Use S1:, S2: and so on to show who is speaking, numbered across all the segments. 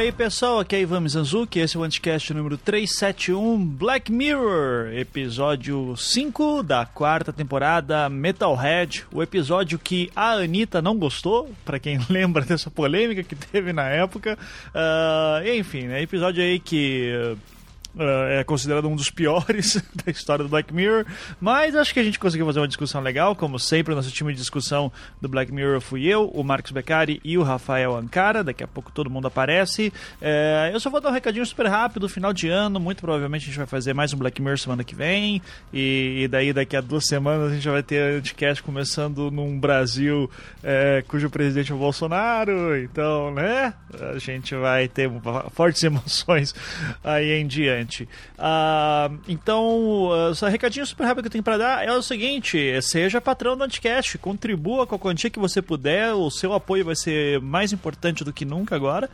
S1: aí pessoal, aqui é Ivan Mizanzuki, esse é o Anticast número 371 Black Mirror, episódio 5 da quarta temporada Metalhead, o episódio que a Anitta não gostou, para quem lembra dessa polêmica que teve na época, uh, enfim, né, episódio aí que é considerado um dos piores da história do Black Mirror, mas acho que a gente conseguiu fazer uma discussão legal. Como sempre, nosso time de discussão do Black Mirror fui eu, o Marcos Beccari e o Rafael Ancara. Daqui a pouco todo mundo aparece. É, eu só vou dar um recadinho super rápido. Final de ano, muito provavelmente a gente vai fazer mais um Black Mirror semana que vem. E, e daí, daqui a duas semanas, a gente já vai ter Anticast começando num Brasil é, cujo presidente é o Bolsonaro. Então, né? A gente vai ter fortes emoções aí em diante. Uh, então, uh, recadinho super rápido que eu tenho para dar é o seguinte: seja patrão do Anticast, contribua com a quantia que você puder, o seu apoio vai ser mais importante do que nunca agora.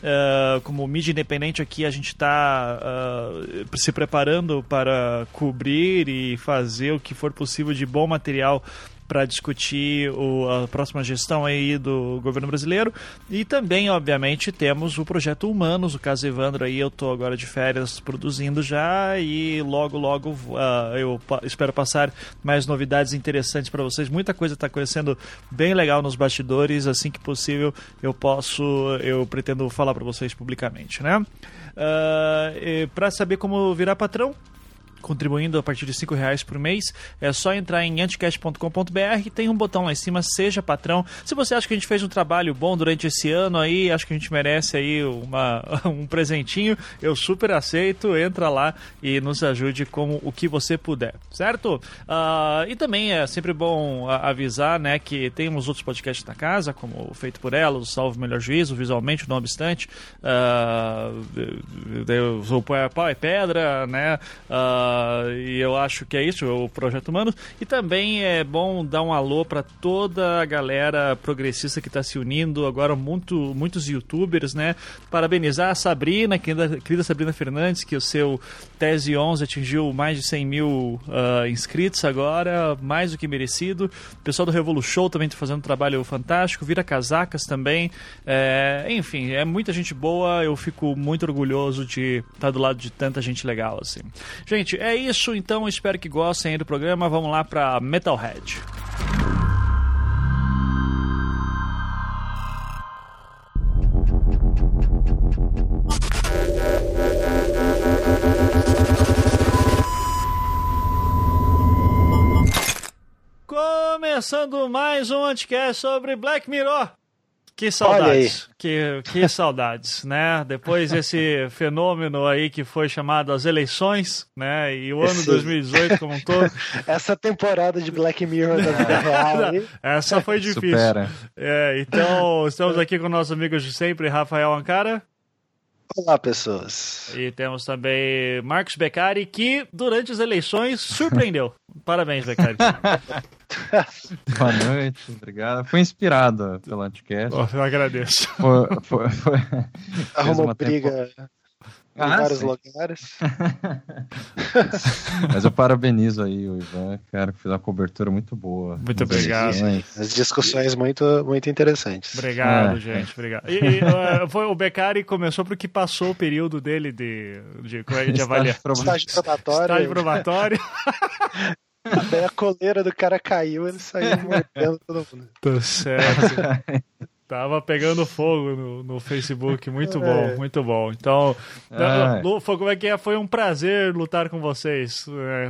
S1: Uh, como mídia independente aqui, a gente está uh, se preparando para cobrir e fazer o que for possível de bom material para discutir o, a próxima gestão aí do governo brasileiro. E também, obviamente, temos o projeto Humanos, o caso Evandro aí, eu estou agora de férias produzindo já e logo, logo uh, eu espero passar mais novidades interessantes para vocês. Muita coisa está acontecendo bem legal nos bastidores, assim que possível eu posso, eu pretendo falar para vocês publicamente, né? Uh, para saber como virar patrão, contribuindo a partir de cinco reais por mês. É só entrar em anticast.com.br, tem um botão lá em cima, seja patrão. Se você acha que a gente fez um trabalho bom durante esse ano aí, acho que a gente merece aí uma, um presentinho, eu super aceito. Entra lá e nos ajude com o que você puder, certo? Uh, e também é sempre bom avisar, né, que temos outros podcasts na casa, como o Feito por Ela, o Salvo Melhor Juízo, visualmente, não obstante. Uh, o Pau é Pedra, né? Uh, Uh, e eu acho que é isso, o Projeto Humano. E também é bom dar um alô para toda a galera progressista que está se unindo, agora muito, muitos youtubers, né? Parabenizar a Sabrina, querida, querida Sabrina Fernandes, que o seu Tese 11 atingiu mais de 100 mil uh, inscritos agora, mais do que merecido. O pessoal do Revolu Show também está fazendo um trabalho fantástico, Vira Casacas também. É, enfim, é muita gente boa, eu fico muito orgulhoso de estar tá do lado de tanta gente legal assim. Gente, é isso, então espero que gostem do programa. Vamos lá para Metalhead. Começando mais um anticast sobre Black Mirror. Que saudades, que, que saudades, né? Depois desse fenômeno aí que foi chamado as eleições, né? E o ano Esse... 2018 como um todo.
S2: Essa temporada de Black Mirror da vida real.
S1: Essa foi difícil. É, então, estamos aqui com o nosso amigo de sempre, Rafael Ancara.
S2: Olá, pessoas.
S1: E temos também Marcos Beccari, que durante as eleições surpreendeu. Parabéns, Beccari.
S3: Boa noite, obrigado. Foi inspirado pelo Anticast.
S1: Oh, eu agradeço.
S3: Foi, foi, foi...
S2: Arrumou briga. Tempo em ah, vários sim. lugares.
S3: Mas eu parabenizo aí o Ivan, cara, que fez uma cobertura muito boa.
S1: Muito obrigado.
S2: As discussões muito, muito interessantes.
S1: Obrigado, é, gente. Obrigado. E, e uh, foi, o Beccari começou porque passou o período dele de, de, de, de avaliação.
S2: Estágio probatório.
S1: Estágio probatório.
S2: Daí a coleira do cara caiu, ele saiu mordendo todo mundo.
S1: Tá certo. Tava pegando fogo no, no Facebook, muito é. bom, muito bom. Então, é. como é que é? Foi um prazer lutar com vocês.
S3: É,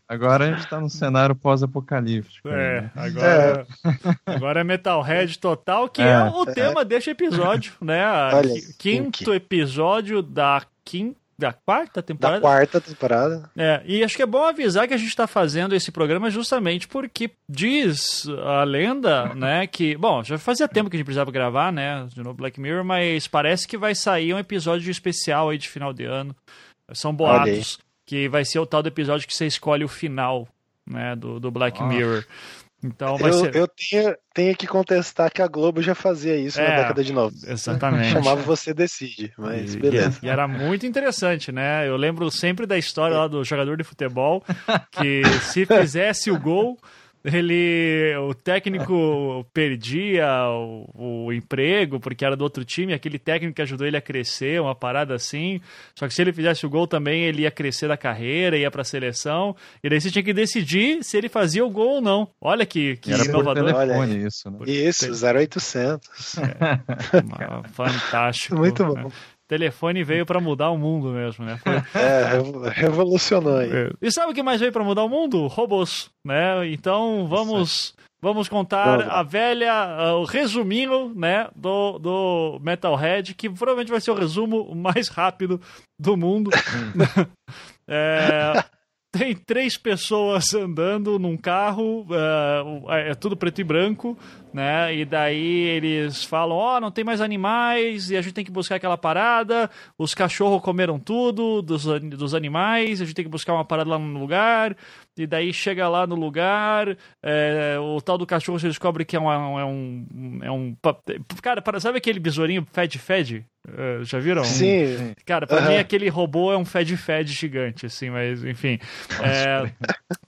S3: agora a gente tá no cenário pós-apocalíptico.
S1: É, né? agora é. agora é Metalhead total, que é, é o tema deste episódio, né? Olha, quinto episódio da quinta da quarta temporada?
S2: Da quarta temporada.
S1: É, e acho que é bom avisar que a gente está fazendo esse programa justamente porque diz a lenda, né, que, bom, já fazia tempo que a gente precisava gravar, né, de novo Black Mirror, mas parece que vai sair um episódio especial aí de final de ano. São boatos que vai ser o tal do episódio que você escolhe o final, né, do, do Black oh. Mirror. Então vai
S2: eu,
S1: ser...
S2: eu tenho, tenho que contestar que a Globo já fazia isso é, na década de 90.
S1: Exatamente.
S2: Chamava Você Decide, mas e, beleza.
S1: E, era muito interessante, né? Eu lembro sempre da história lá do jogador de futebol que se fizesse o gol, ele o técnico perdia o, o, emprego porque era do outro time, aquele técnico que ajudou ele a crescer, uma parada assim. Só que se ele fizesse o gol também, ele ia crescer da carreira, ia pra seleção. E daí você tinha que decidir se ele fazia o gol ou não. Olha que, que
S3: era
S1: inovador.
S3: Por telefone, isso, né?
S2: Isso, 0800.
S1: É, fantástico.
S2: Muito bom.
S1: Né? Telefone veio para mudar o mundo mesmo, né? Foi...
S2: É, revolucionou aí.
S1: É. E sabe o que mais veio para mudar o mundo? Robôs, né? Então vamos vamos contar vamos. a velha, uh, o resuminho, né, do, do Metalhead, que provavelmente vai ser o resumo mais rápido do mundo. é, tem três pessoas andando num carro, uh, é tudo preto e branco, né? E daí eles falam: Ó, oh, não tem mais animais e a gente tem que buscar aquela parada. Os cachorros comeram tudo dos, dos animais, a gente tem que buscar uma parada lá no lugar. E daí chega lá no lugar, é, o tal do cachorro você descobre que é, uma, é um. É um. Cara, sabe aquele besourinho Fed Fed? Uh, já viram?
S2: Sim.
S1: Cara, pra uhum. mim aquele robô é um Fed Fed gigante, assim, mas enfim. É,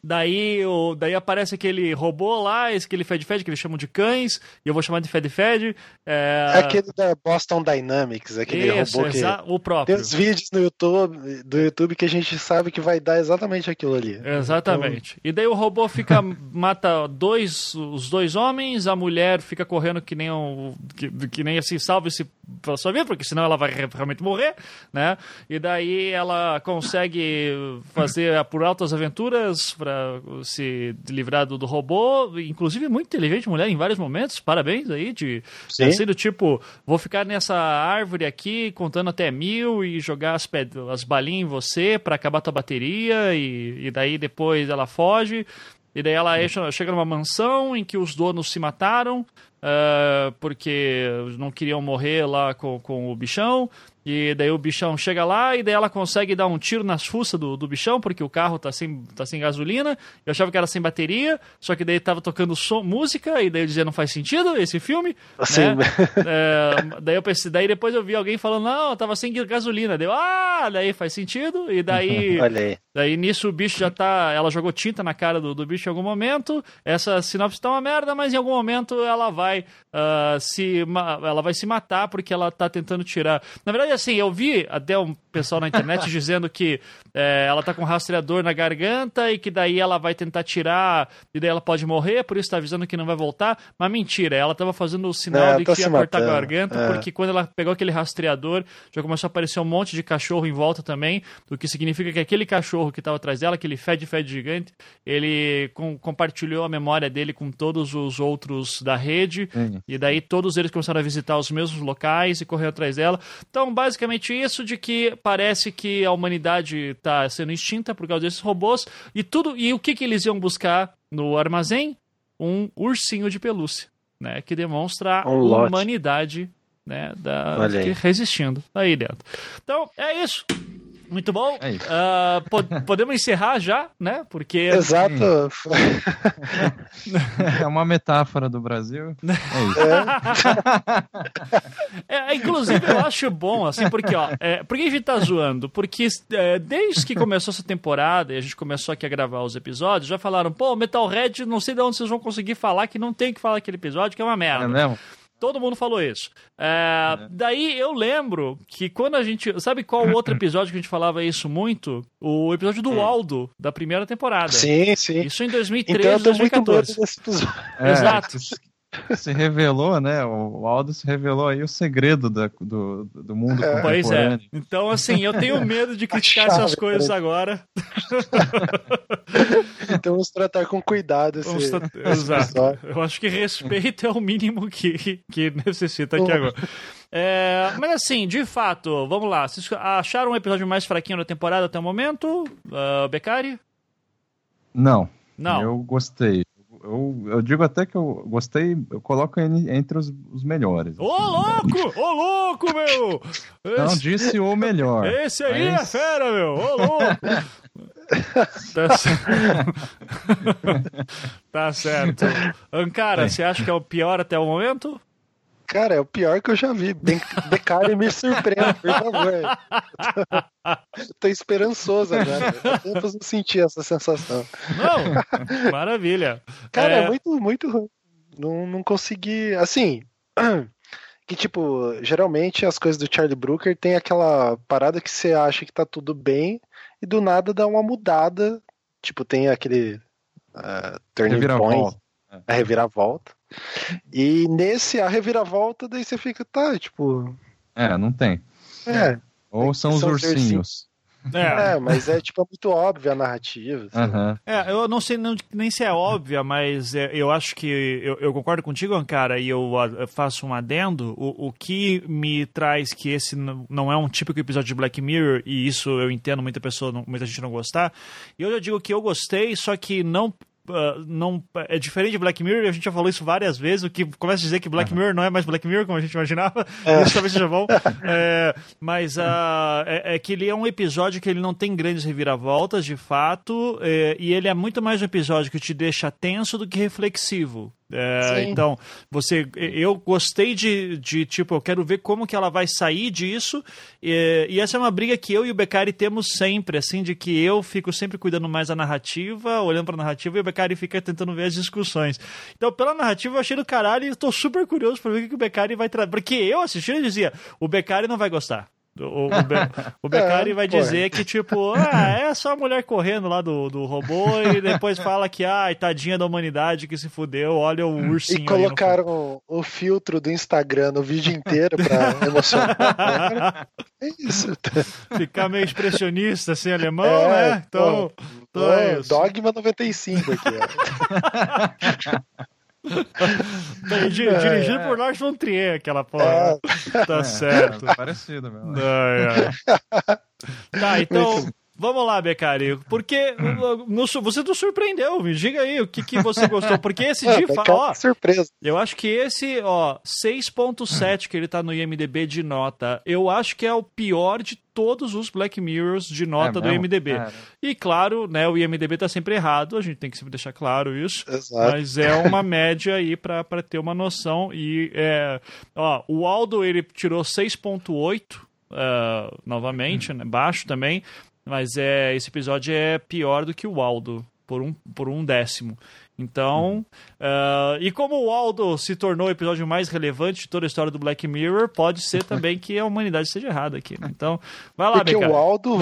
S1: daí, o, daí aparece aquele robô lá, esse aquele Fed Fed que eles chamam de e eu vou chamar de Fed Fed.
S2: É... Aquele da Boston Dynamics, aquele
S1: Isso,
S2: robô que.
S1: O próprio.
S2: Tem os vídeos no YouTube, do YouTube que a gente sabe que vai dar exatamente aquilo ali.
S1: Exatamente. Então... E daí o robô fica, mata dois, os dois homens, a mulher fica correndo que nem um. que, que nem assim, salve-se pela sua vida, porque senão ela vai realmente morrer, né? E daí ela consegue fazer por altas aventuras para se livrar do, do, robô, inclusive muito inteligente mulher em vários momentos. Parabéns aí de ser do tipo, vou ficar nessa árvore aqui contando até mil e jogar as, as balinhas em você para acabar tua bateria e, e daí depois ela foge. E daí ela chega numa mansão em que os donos se mataram uh, porque não queriam morrer lá com, com o bichão. E daí o bichão chega lá e daí ela consegue dar um tiro nas fuças do, do bichão, porque o carro tá sem, tá sem gasolina. Eu achava que era sem bateria, só que daí tava tocando som, música, e daí eu dizia, não faz sentido esse filme. Né? é, daí eu pensei, daí depois eu vi alguém falando, não, tava sem gasolina. Daí eu, ah, daí faz sentido. E daí, daí nisso o bicho já tá. Ela jogou tinta na cara do, do bicho em algum momento. Essa sinopse tá uma merda, mas em algum momento ela vai uh, se. Ela vai se matar porque ela tá tentando tirar. Na verdade, assim, eu vi até um pessoal na internet dizendo que é, ela tá com um rastreador na garganta e que daí ela vai tentar tirar e daí ela pode morrer, por isso tá avisando que não vai voltar. Mas mentira, ela tava fazendo o sinal é, de que ia cortar a garganta, é. porque quando ela pegou aquele rastreador, já começou a aparecer um monte de cachorro em volta também, o que significa que aquele cachorro que tava atrás dela, aquele fed fed gigante, ele com, compartilhou a memória dele com todos os outros da rede, e daí todos eles começaram a visitar os mesmos locais e correr atrás dela. Então, basicamente isso de que parece que a humanidade está sendo extinta por causa desses robôs e tudo e o que, que eles iam buscar no armazém? Um ursinho de pelúcia, né? Que demonstra um a humanidade, né? Da, resistindo aí dentro. Então é isso. Muito bom. É uh, po podemos encerrar já, né? Porque.
S2: Exato.
S3: é uma metáfora do Brasil.
S1: É, é, inclusive, eu acho bom, assim, porque, ó, é, por que a gente tá zoando? Porque é, desde que começou essa temporada e a gente começou aqui a gravar os episódios, já falaram, pô, Metalhead, não sei de onde vocês vão conseguir falar que não tem que falar aquele episódio, que é uma merda. É
S3: mesmo?
S1: Todo mundo falou isso. É, é. Daí eu lembro que quando a gente. Sabe qual outro episódio que a gente falava isso muito? O episódio do hum. Waldo, da primeira temporada.
S2: Sim, sim.
S1: Isso em 2013, então, eu tô 2014. Muito desse episódio.
S3: É, Exato se revelou, né? O Aldo se revelou aí o segredo da, do, do mundo é.
S1: Pois é. Então, assim, eu tenho medo de criticar essas coisas agora.
S2: então vamos tratar com cuidado esse, tra...
S1: Exato. Eu acho que respeito é o mínimo que, que necessita aqui agora. É, mas assim, de fato, vamos lá. Vocês acharam um episódio mais fraquinho da temporada até o momento? Uh, Beccari?
S3: Não.
S1: Não.
S3: Eu gostei eu, eu digo até que eu gostei, eu coloco ele entre os, os melhores.
S1: Ô, louco! Ô, louco, meu!
S3: Esse... Não disse o melhor.
S1: Esse aí mas... é fera, meu! Ô, louco! tá, certo. tá certo. Ancara, é. você acha que é o pior até o momento?
S2: Cara, é o pior que eu já vi. Beccari me surpreende, por favor. Eu tô esperançoso agora. Tempos não senti essa sensação.
S1: Não, maravilha.
S2: Cara,
S1: É.
S2: é, muito, muito ruim. Não, não consegui. Assim. Que, tipo, geralmente as coisas do Charlie Brooker tem aquela parada que você acha que tá tudo bem e do nada dá uma mudada. Tipo, tem aquele. Uh, turning point, a reviravolta. E nesse, a reviravolta, daí você fica, tá, tipo.
S3: É, não tem.
S2: É,
S3: Ou são os ursinhos.
S1: É.
S2: é, mas é tipo muito óbvia a narrativa. assim.
S3: Aham.
S1: É, eu não sei não- nem se é óbvia, mas é, eu acho que eu, eu concordo contigo, Ancara, e eu, eu faço um adendo. O, o que me traz que esse não não é um típico episódio de Black Mirror, e isso eu entendo muita pessoa, não- muita gente não gostar. E eu já digo que eu gostei, só que não. Ah, não é diferente de Black Mirror, a gente já falou isso várias vezes. O que começa a dizer que Black Mirror não é mais Black Mirror como a gente imaginava. Isso talvez seja bom. É, mas ah, é, é que ele é um episódio que ele não tem grandes reviravoltas, de fato, é, e ele é muito mais um episódio que te deixa tenso do que reflexivo. É, então, você, eu gostei de, de, tipo, eu quero ver como que ela vai sair disso, e, e essa é uma briga que eu e o Beccari temos sempre, assim, de que eu fico sempre cuidando mais da narrativa, olhando pra narrativa, e o Beccari fica tentando ver as discussões. Então, pela narrativa, eu achei do caralho e estou super curioso pra ver o que que o Beccari vai trazer. Porque eu assistindo e dizia, o Beccari não vai gostar. O, o, Be- o Beccari
S2: É,
S1: vai
S2: pô.
S1: dizer que, tipo, ah, é só a mulher correndo lá do, do robô e depois fala que, ai, tadinha da humanidade que se fudeu, olha o ursinho
S2: E
S1: aí no
S2: colocaram o filtro do Instagram no vídeo inteiro pra emocionar. É isso.
S1: Ficar meio expressionista, assim, alemão,
S2: É,
S1: né? Então,
S2: pô,
S1: então é
S2: Ô,
S1: isso.
S2: Dogma 95 aqui, ó.
S1: Tá
S2: É,
S1: dirigido
S3: é.
S1: por Lars von Trier, aquela porra. Tá
S3: É,
S1: certo.
S3: é parecido mesmo.
S1: Ai, ai. Tá, então,
S2: Muito
S1: vamos lá, Becari. Porque uh, você nos surpreendeu, me diga aí o que, que você gostou. Porque esse
S2: Ah,
S1: de
S2: vai
S1: fa-
S2: ficar
S1: ó,
S2: surpresa.
S1: Eu acho que esse, ó, 6.7 que ele tá no IMDB de nota, eu acho que é o pior de todos os Black Mirrors de nota
S3: É
S1: do
S3: mesmo?
S1: IMDB.
S3: Cara.
S1: E claro, né, o IMDB tá sempre errado, a gente tem que sempre deixar claro isso.
S2: Exato.
S1: Mas é uma média aí pra, pra ter uma noção. E, é, ó, o Aldo, ele tirou 6.8, ah, novamente, né, baixo também. Mas é, esse episódio é pior do que o Aldo, por um, por um décimo. Então, ah, e como o Aldo se tornou o episódio mais relevante de toda a história do Black Mirror, pode ser também que a humanidade esteja errada aqui. né? Então, vai lá,
S2: Porque
S1: BK.
S2: o Aldo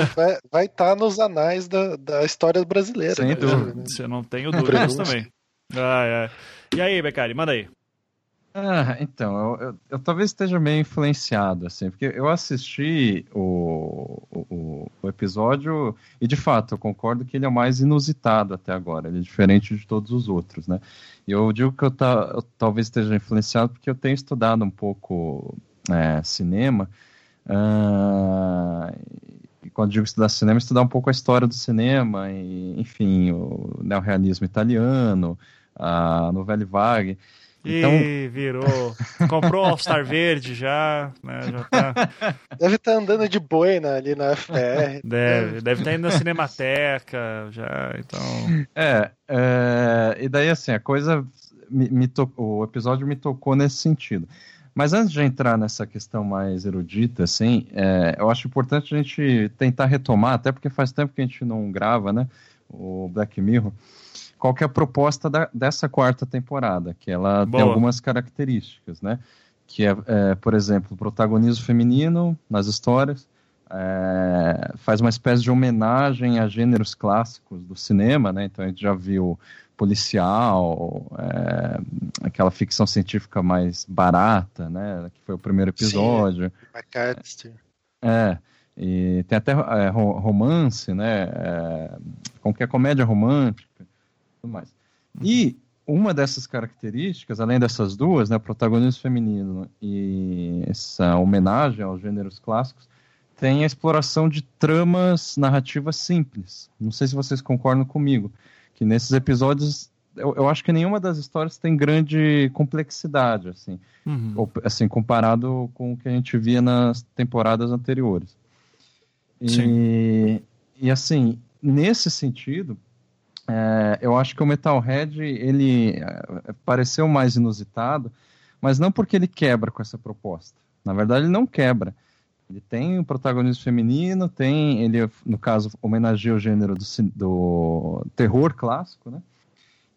S2: vai estar nos anais da, da história brasileira.
S3: Sem
S2: né?
S3: dúvida.
S1: Você não tenho dúvidas também. Ai, ai. E aí, Becari, manda aí.
S3: Ah, então, eu, eu- eu talvez esteja meio influenciado, assim, porque eu assisti o, o- o, episódio e, de fato, eu concordo que ele é o mais inusitado até agora, ele é diferente de todos os outros, né? E eu digo que eu, ta- eu talvez esteja influenciado porque eu tenho estudado um pouco é, cinema, ah, e quando digo estudar cinema, estudar um pouco a história do cinema, e, enfim, o neorrealismo italiano, a novela vague. Então,
S1: Ih, virou. Comprou o All-Star Verde já, né? Já tá.
S2: Deve estar andando de boina ali na FPR.
S1: Deve, deve estar indo na Cinemateca já, então.
S3: É, é, e daí assim, a coisa me, me to- o episódio me tocou nesse sentido. Mas antes de entrar nessa questão mais erudita, assim, é, eu acho importante a gente tentar retomar, até porque faz tempo que a gente não grava, né, o Black Mirror, qual que é a proposta da- dessa quarta temporada, que ela tem
S1: Boa.
S3: algumas características, né, que é, é, por exemplo, protagonismo feminino nas histórias, é, faz uma espécie de homenagem a gêneros clássicos do cinema, né? Então a gente já viu policial, é, aquela ficção científica mais barata, né? Que foi o primeiro
S2: Sim.
S3: episódio.
S2: McAllister.
S3: É, e tem até é, ro- romance, né? É, que é comédia romântica, tudo mais. E uma dessas características, além dessas duas, né, protagonismo feminino e essa homenagem aos gêneros clássicos, tem a exploração de tramas narrativas simples. Não sei se vocês concordam comigo, que nesses episódios eu, eu acho que nenhuma das histórias tem grande complexidade, assim
S1: Uhum.
S3: ou, assim, comparado com o que a gente via nas temporadas anteriores. E, e assim, nesse sentido, é, eu acho que o Metalhead, ele é, pareceu mais inusitado, mas não porque ele quebra com essa proposta. Na verdade, ele não quebra. Ele tem um protagonismo feminino, tem ele, no caso, homenageia o gênero do, do terror clássico, né?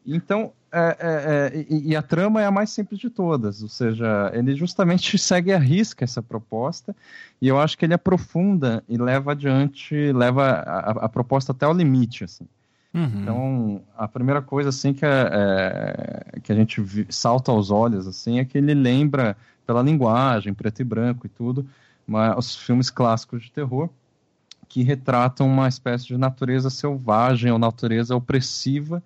S3: Então, é, é, é, e, e, a trama é a mais simples de todas, ou seja, ele justamente segue a risca essa proposta, e eu acho que ele aprofunda e leva adiante, leva a, a proposta até o limite, assim. Uhum. Então, a primeira coisa, assim, que, é, é que a gente salta aos olhos, assim, é que ele lembra, pela linguagem, preto e branco e tudo, mas, os filmes clássicos de terror, que retratam uma espécie de natureza selvagem ou natureza opressiva,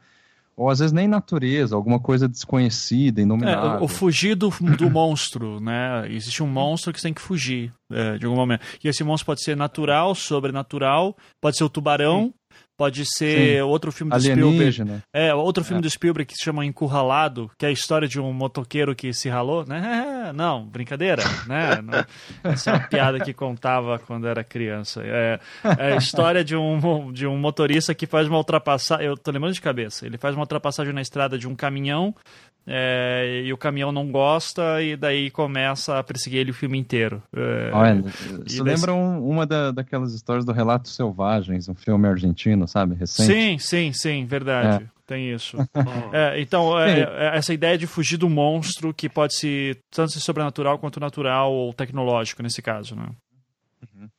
S3: ou às vezes nem natureza, alguma coisa desconhecida, inominável.
S1: É, o, fugir do, do monstro, né? Existe um monstro que você tem que fugir é, de algum momento. E esse monstro pode ser natural, sobrenatural, pode ser o tubarão, Pode ser Sim. outro filme do Spielberg. É, outro filme é. do Spielberg que se chama Encurralado, que é a história de um motoqueiro que se ralou, né? Não, brincadeira, né? Não, essa é uma piada que contava quando era criança. É, é a história de um, de um motorista que faz uma ultrapassagem, eu tô lembrando de cabeça, ele faz uma ultrapassagem na estrada de um caminhão é, e o caminhão não gosta, e daí começa a perseguir ele o filme inteiro. É,
S3: Olha, você lembra uma da, daquelas histórias do Relatos Selvagens, um filme argentino, sabe? Recente?
S1: Sim, sim, sim, verdade. É. Tem isso. é, então, é, é, essa ideia de fugir do monstro, que pode ser tanto ser sobrenatural quanto natural ou tecnológico, nesse caso, né?
S3: Uhum.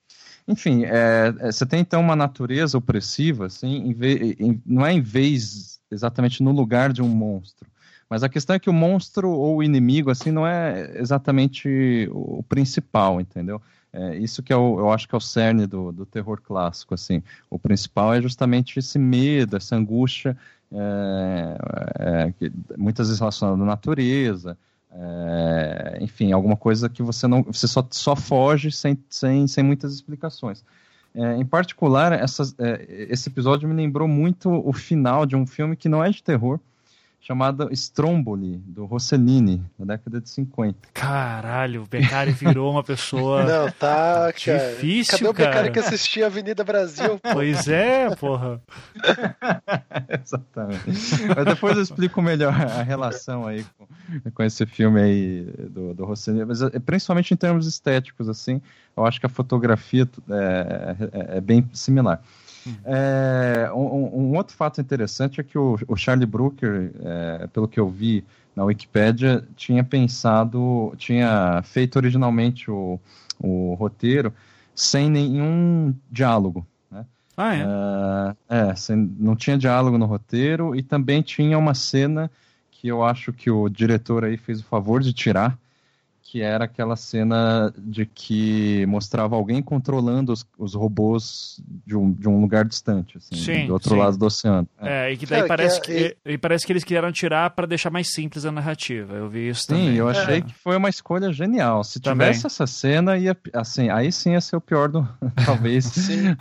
S3: Enfim, é, é, você tem então uma natureza opressiva, assim, em vez, em, não é em vez exatamente no lugar de um monstro, mas a questão é que o monstro ou o inimigo, assim, não é exatamente o principal, entendeu? É, isso que é o, eu acho que é o cerne do, do terror clássico, assim. O principal é justamente esse medo, essa angústia, é, é, que muitas vezes relacionada à natureza, é, enfim, alguma coisa que você não, você só, só foge sem, sem, sem muitas explicações. É, em particular, essas, é, esse episódio me lembrou muito o final de um filme que não é de terror, chamada Stromboli, do Rossellini, na década de 50.
S1: Caralho, o Beccari virou uma pessoa.
S2: Não, tá,
S1: cara. Difícil,
S2: Cadê o Beccari que assistia Avenida Brasil?
S1: Pô? Pois é, porra.
S3: Exatamente. Mas depois eu explico melhor a relação aí com, com esse filme aí do, do Rossellini, mas é, principalmente em termos estéticos, assim, eu acho que a fotografia é, é, é bem similar. É, um, um, outro fato interessante é que o, o Charlie Brooker, é, pelo que eu vi na Wikipedia, tinha pensado, tinha feito originalmente o, o roteiro sem nenhum diálogo. Né?
S1: Ah,
S3: é? É, é sem, não tinha diálogo no roteiro e também tinha uma cena que eu acho que o diretor aí fez o favor de tirar, que era aquela cena de que mostrava alguém controlando os, os robôs de um, de um lugar distante, assim, sim, do outro sim. lado do oceano.
S1: É, é e que daí é, parece, que, é, que, e parece que eles quiseram tirar para deixar mais simples a narrativa. Eu vi isso sim, também.
S3: Sim, eu achei é. que foi uma escolha genial. Se também. tivesse essa cena, ia, assim, aí sim ia ser o pior do. talvez.
S2: Sim.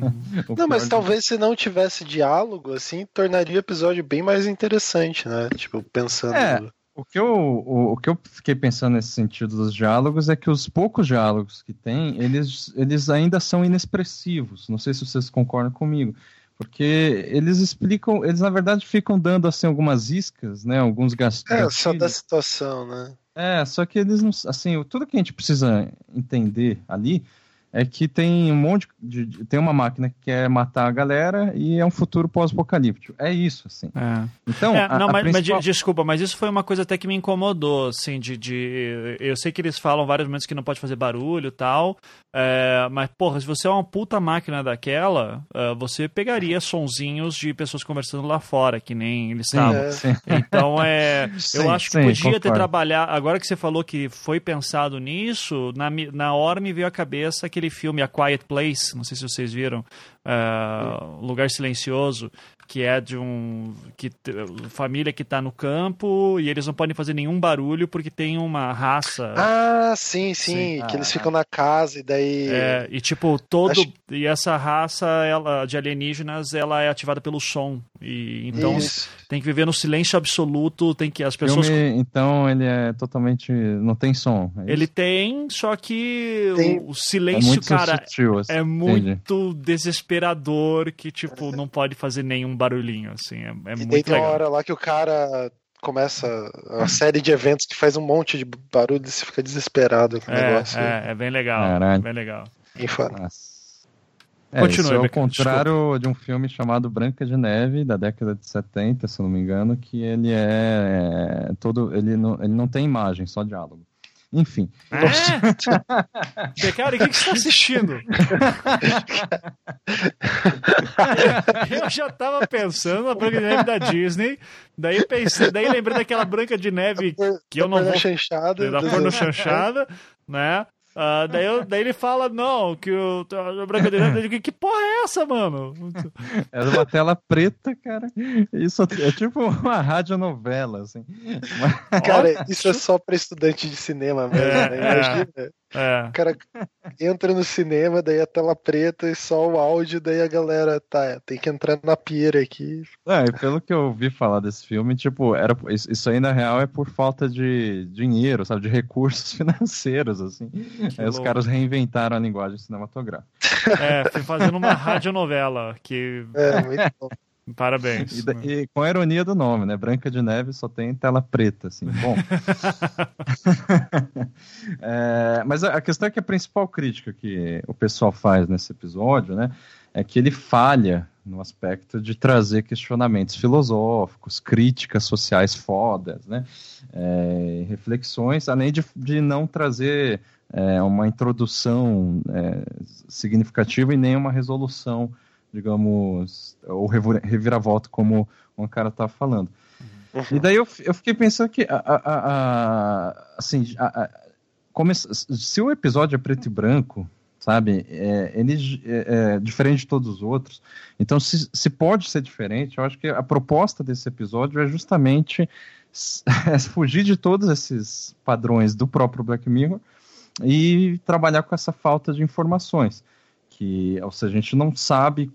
S2: não, mas do... talvez se não tivesse diálogo, assim, tornaria o episódio bem mais interessante, né? Tipo, pensando.
S3: O que, eu, o, o, que eu fiquei pensando nesse sentido dos diálogos é que os poucos diálogos que tem, eles, eles ainda são inexpressivos. Não sei se vocês concordam comigo. Porque eles explicam, eles na verdade ficam dando assim algumas iscas, né? Alguns gastos.
S2: É, só da situação, né?
S3: É, só que eles não. Assim, tudo que a gente precisa entender ali é que tem um monte de, de, tem uma máquina que quer matar a galera e é um futuro pós-apocalíptico. É isso, assim.
S1: É. Então, é, a, não, a mas, principal... mas, desculpa, mas isso foi uma coisa até que me incomodou, assim, de, de eu sei que eles falam vários momentos que não pode fazer barulho e tal, é, mas porra, se você é uma puta máquina daquela, é, você pegaria sonzinhos de pessoas conversando lá fora, que nem eles estavam. É. Então é, sim, eu acho que sim, podia concordo. ter trabalhado. Agora que você falou que foi pensado nisso, na, na hora me veio a cabeça aquele filme A Quiet Place, não sei se vocês viram, uh, Lugar Silencioso, que é de um que família que está no campo e eles não podem fazer nenhum barulho porque tem uma raça.
S2: Ah, sim, sim, sim. que ah, eles ficam na casa e daí.
S1: É, e tipo todo Acho... e essa raça ela de alienígenas ela é ativada pelo som e então Isso. tem que viver no silêncio absoluto, tem que as pessoas.
S3: Filme, então ele é totalmente não tem som.
S1: É ele tem, só que tem... o silêncio, é muito cara, sutil, assim, é muito desesperador que tipo não pode fazer nenhum barulhinho, assim. É, é
S2: e
S1: muito
S2: tem
S1: legal.
S2: uma hora lá que o cara começa a série de eventos que faz um monte de barulho e você fica desesperado com o
S1: É,
S2: negócio.
S1: é, é bem legal.
S3: Caralho.
S1: Bem legal.
S3: Nossa. É,
S1: Continue,
S3: isso é ao contrário de um filme chamado Branca de Neve, da década de 70, se não me engano, que ele é, é todo. Ele não, ele não tem imagem, só diálogo. Enfim.
S1: É? Becari, o que, que você está assistindo? eu já tava pensando na Branca de Neve da Disney, daí pensei, daí lembrei daquela Branca de Neve que eu não
S2: da
S1: vou
S2: chanchada.
S1: da porno chanchada, né? Ah, daí, eu- daí ele fala, não, que o a Branca de Neve, eu digo, que porra é essa, mano?
S3: É uma tela preta, cara. Isso é tipo uma radionovela, assim.
S2: Cara, isso é só pra estudante de cinema mesmo,
S1: É,
S2: né?
S1: é.
S2: Imagina.
S1: É,
S2: O cara entra no cinema, daí a tela preta e só o áudio, daí a galera, tá, tem que entrar na pira aqui.
S3: É, e pelo que eu ouvi falar desse filme, tipo, era, isso aí na real é por falta de dinheiro, sabe, de recursos financeiros, assim. Aí os
S1: louco.
S3: caras reinventaram a linguagem cinematográfica.
S1: é, fui fazendo uma radionovela, que
S2: É, muito bom.
S1: Parabéns.
S3: E, da- e com a ironia do nome, né? Branca de Neve só tem tela preta, assim. Bom. É, mas a a questão é que a principal crítica que o pessoal faz nesse episódio, né? É que ele falha no aspecto de trazer questionamentos filosóficos, críticas sociais fodas, né? É, reflexões, além de, de não trazer é, uma introdução é, significativa e nem uma resolução, digamos, ou reviravolta, como um cara tá falando. E daí eu, eu fiquei pensando que, a, a- a- assim, a- come- se o episódio é preto e branco, sabe, é, ele é, é diferente de todos os outros, então se, se pode ser diferente, eu acho que a proposta desse episódio é justamente fugir de todos esses padrões do próprio Black Mirror e trabalhar com essa falta de informações, que, ou seja, a gente não sabe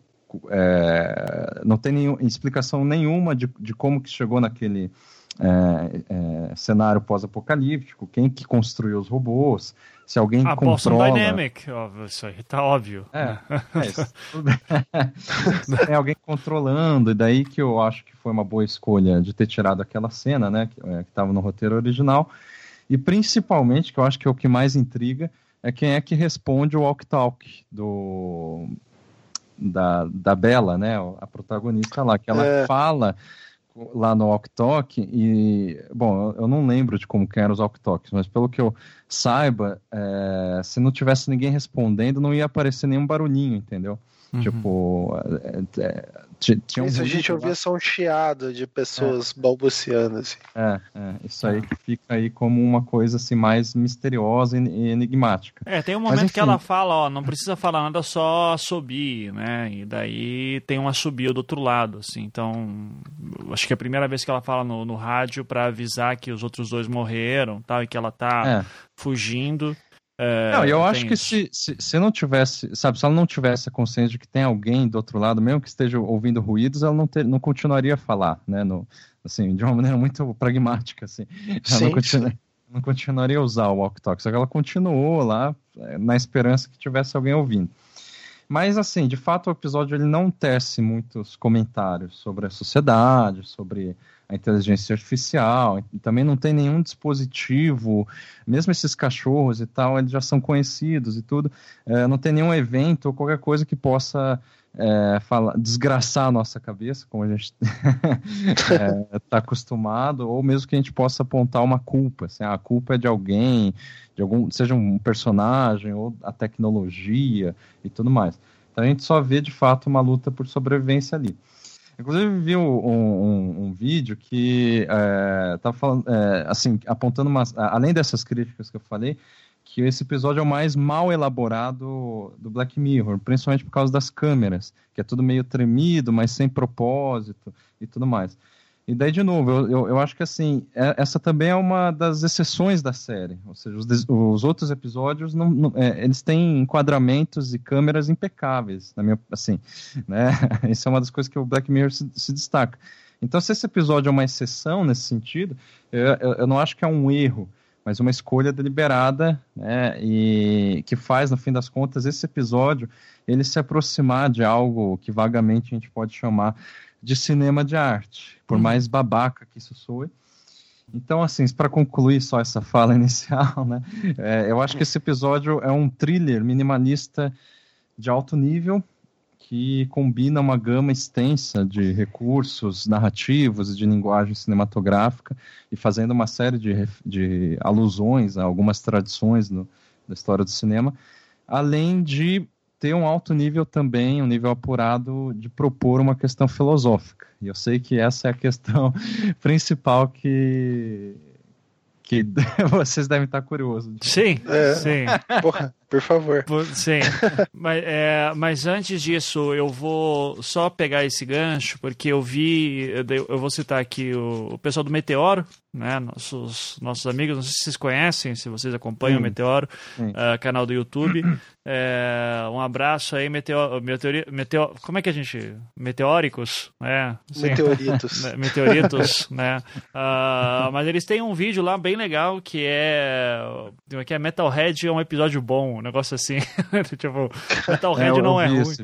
S3: é, não tem nenhum, explicação nenhuma de, de como que chegou naquele é, é, cenário pós-apocalíptico, quem que construiu os robôs, se alguém
S1: A Boston
S3: controla...
S1: Dynamic, óbvio, isso aí tá óbvio.
S3: É, é isso. Tem alguém controlando, e daí que eu acho que foi uma boa escolha de ter tirado aquela cena, né, que estava no roteiro original, e principalmente, que eu acho que é o que mais intriga, é quem é que responde o walk talk do da, da Bela, né, a protagonista lá, que ela
S2: É.
S3: fala lá no walk talk e, bom, eu não lembro de como que eram os walk talks, mas pelo que eu saiba, é, se não tivesse ninguém respondendo, não ia aparecer nenhum barulhinho, entendeu?
S1: Uhum.
S3: Tipo, é, é, ti- tinha um
S2: Isso a gente
S3: lá.
S2: ouvia só um chiado de pessoas balbuciando, assim.
S3: É, é, isso aí que fica aí como uma coisa assim mais misteriosa e enigmática.
S1: É, tem um
S3: Mas,
S1: momento
S3: enfim.
S1: que ela fala, ó, não precisa falar nada, só subir, né? E daí tem um assobio do outro lado, assim. Então, acho que é a primeira vez que ela fala no, no rádio pra avisar que os outros dois morreram, tal, e que ela tá
S3: É.
S1: fugindo. É,
S3: Não, e eu acho que se, se, se não tivesse, sabe, se ela não tivesse a consciência de que tem alguém do outro lado, mesmo que esteja ouvindo ruídos, ela não, ter, não continuaria a falar, né? No, assim, de uma maneira muito pragmática, assim. Ela
S2: Sim,
S3: não, continua- não continuaria a usar o walk-talk, só que ela continuou lá eh, na esperança que tivesse alguém ouvindo. Mas, assim, de fato, o episódio ele não tece muitos comentários sobre a sociedade, sobre a inteligência artificial, também não tem nenhum dispositivo, mesmo esses cachorros e tal, eles já são conhecidos e tudo, eh, não tem nenhum evento ou qualquer coisa que possa falar, desgraçar a nossa cabeça, como a gente está acostumado, ou mesmo que a gente possa apontar uma culpa, assim, ah, a culpa é de alguém, de algum, seja um personagem ou a tecnologia e tudo mais. Então a gente só vê de fato uma luta por sobrevivência ali. Inclusive vi um, um- um vídeo que é, tava falando, é, assim, apontando umas, a- além dessas críticas que eu falei, que esse episódio é o mais mal elaborado do Black Mirror, principalmente por causa das câmeras, que é tudo meio tremido, mas sem propósito e tudo mais. E daí, de novo, eu, eu, eu acho que assim, é- essa também é uma das exceções da série. Ou seja, os, os outros episódios, não, não- é, eles têm enquadramentos e câmeras impecáveis, na minha, assim, né? Isso é uma das coisas que o Black Mirror se, se destaca. Então, se esse episódio é uma exceção nesse sentido, eu, eu, eu não acho que é um erro, mas uma escolha deliberada, né? E que faz, no fim das contas, esse episódio ele se aproximar de algo que vagamente a gente pode chamar de cinema de arte, por
S1: Uhum.
S3: mais babaca que isso soe. Então, assim, para concluir só essa fala inicial, né, é, eu acho que esse episódio é um thriller minimalista de alto nível que combina uma gama extensa de recursos narrativos e de linguagem cinematográfica e fazendo uma série de, de alusões a algumas tradições no, da história do cinema, além de ter um alto nível também, um nível apurado de propor uma questão filosófica. E eu sei que essa é a questão principal que que vocês devem estar curiosos.
S1: Sim,
S2: É.
S1: sim.
S2: Porra, por favor.
S1: Por- Sim. mas, é, mas antes disso, eu vou só pegar esse gancho, porque eu vi, eu vou citar aqui o, o pessoal do Meteoro, né? Nossos, nossos amigos, não sei se vocês conhecem, se vocês acompanham o
S3: Sim.
S1: Meteoro, ah, canal do YouTube. É, um abraço aí, Meteoro, meteori, meteo, como é que a gente. Meteóricos? É, sim.
S2: Meteoritos.
S1: Me- Meteoritos, né? Ah, mas eles têm um vídeo lá bem legal que é. que é Metalhead é um episódio bom, um negócio assim. tipo, Metalhead
S3: eu-
S1: não é ruim.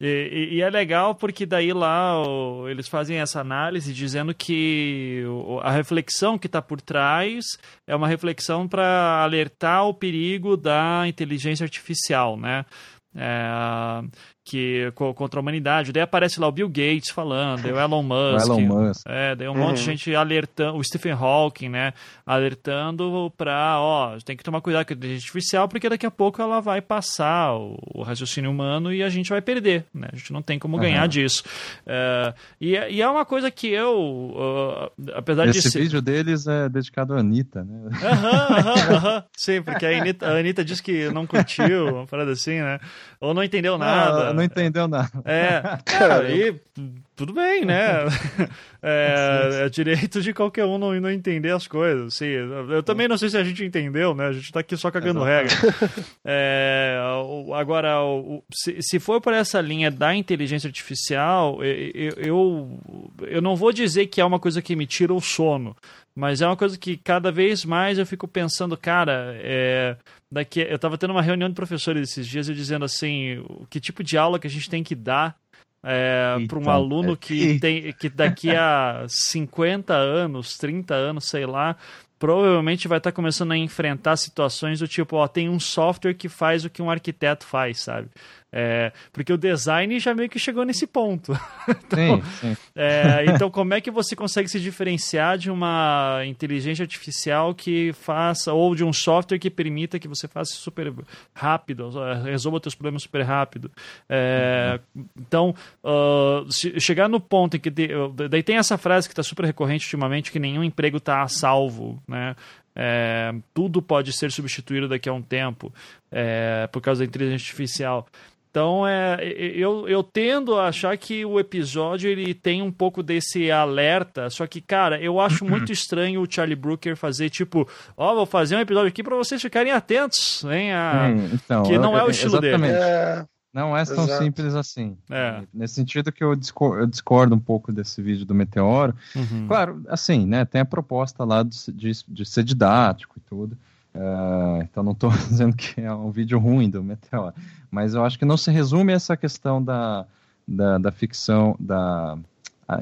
S1: E, e- e é legal porque daí lá o- eles fazem essa análise dizendo que o- a reflexão que está por trás é uma reflexão para alertar o perigo da inteligência artificial, né? É, que co- contra a humanidade. Daí aparece lá o Bill Gates falando, o Elon
S3: O
S1: Musk.
S3: Elon Musk.
S1: É, daí um monte de gente alertando, o Stephen Hawking, né? Alertando pra, ó, tem que tomar cuidado com a inteligência artificial, porque daqui a pouco ela vai passar o, o raciocínio humano e a gente vai perder, né? A gente não tem como ganhar
S3: Aham.
S1: disso. É, e, é- e é uma coisa que eu, ah, apesar de
S3: Esse
S1: ser.
S3: vídeo deles é dedicado à Anitta, né?
S1: Aham, aham, aham. Sim, porque a Anitta, a Anitta disse que não curtiu, uma parada assim, né? Ou não entendeu nada.
S3: Ah, não entendeu nada.
S1: É, cara, aí tudo bem, né? É, é direito de qualquer um não, não entender as coisas. Assim. Eu também não sei se a gente entendeu, né? A gente tá aqui só cagando regra. É, agora, o- se, se for por essa linha da inteligência artificial, e- e- eu, eu não vou dizer que é uma coisa que me tira o sono, mas é uma coisa que cada vez mais eu fico pensando, cara, é, daqui, eu estava tendo uma reunião de professores esses dias e dizendo assim, o- que tipo de aula que a gente tem que dar para um
S3: Eita,
S1: aluno
S3: é-
S1: que, tem, que daqui a 50 anos, 30 anos, sei lá, provavelmente vai estar começando a enfrentar situações do tipo, ó, tem um software que faz o que um arquiteto faz, sabe? É, porque o design já meio que chegou nesse ponto.
S3: Sim, sim.
S1: É, então, como é que você consegue se diferenciar de uma inteligência artificial que faça, ou de um software que permita que você faça super rápido, eh, resolva seus problemas super rápido? É, Então, ah, se- chegar no ponto em que. de- daí tem essa frase que está super recorrente ultimamente, que nenhum emprego está a salvo, né? É, tudo pode ser substituído daqui a um tempo é, por causa da inteligência artificial. Então, é, eu, eu tendo a achar que o episódio ele tem um pouco desse alerta, só que, cara, eu acho muito estranho o Charlie Brooker fazer, tipo, ó, vou fazer um episódio aqui para vocês ficarem atentos, hein? a-
S3: Sim, então,
S1: que não
S3: eu-
S1: é o estilo dele.
S3: exatamente.
S2: É,
S3: Não é tão
S2: Exato.
S3: simples assim.
S1: É.
S3: Nesse sentido que eu discordo, eu discordo um pouco desse vídeo do Meteoro.
S1: Uhum.
S3: Claro, assim, né? Tem a proposta lá de, de, de ser didático e tudo. É, então não estou dizendo que é um vídeo ruim do Meteoro. Mas eu acho que não se resume a essa questão da, da, da ficção, da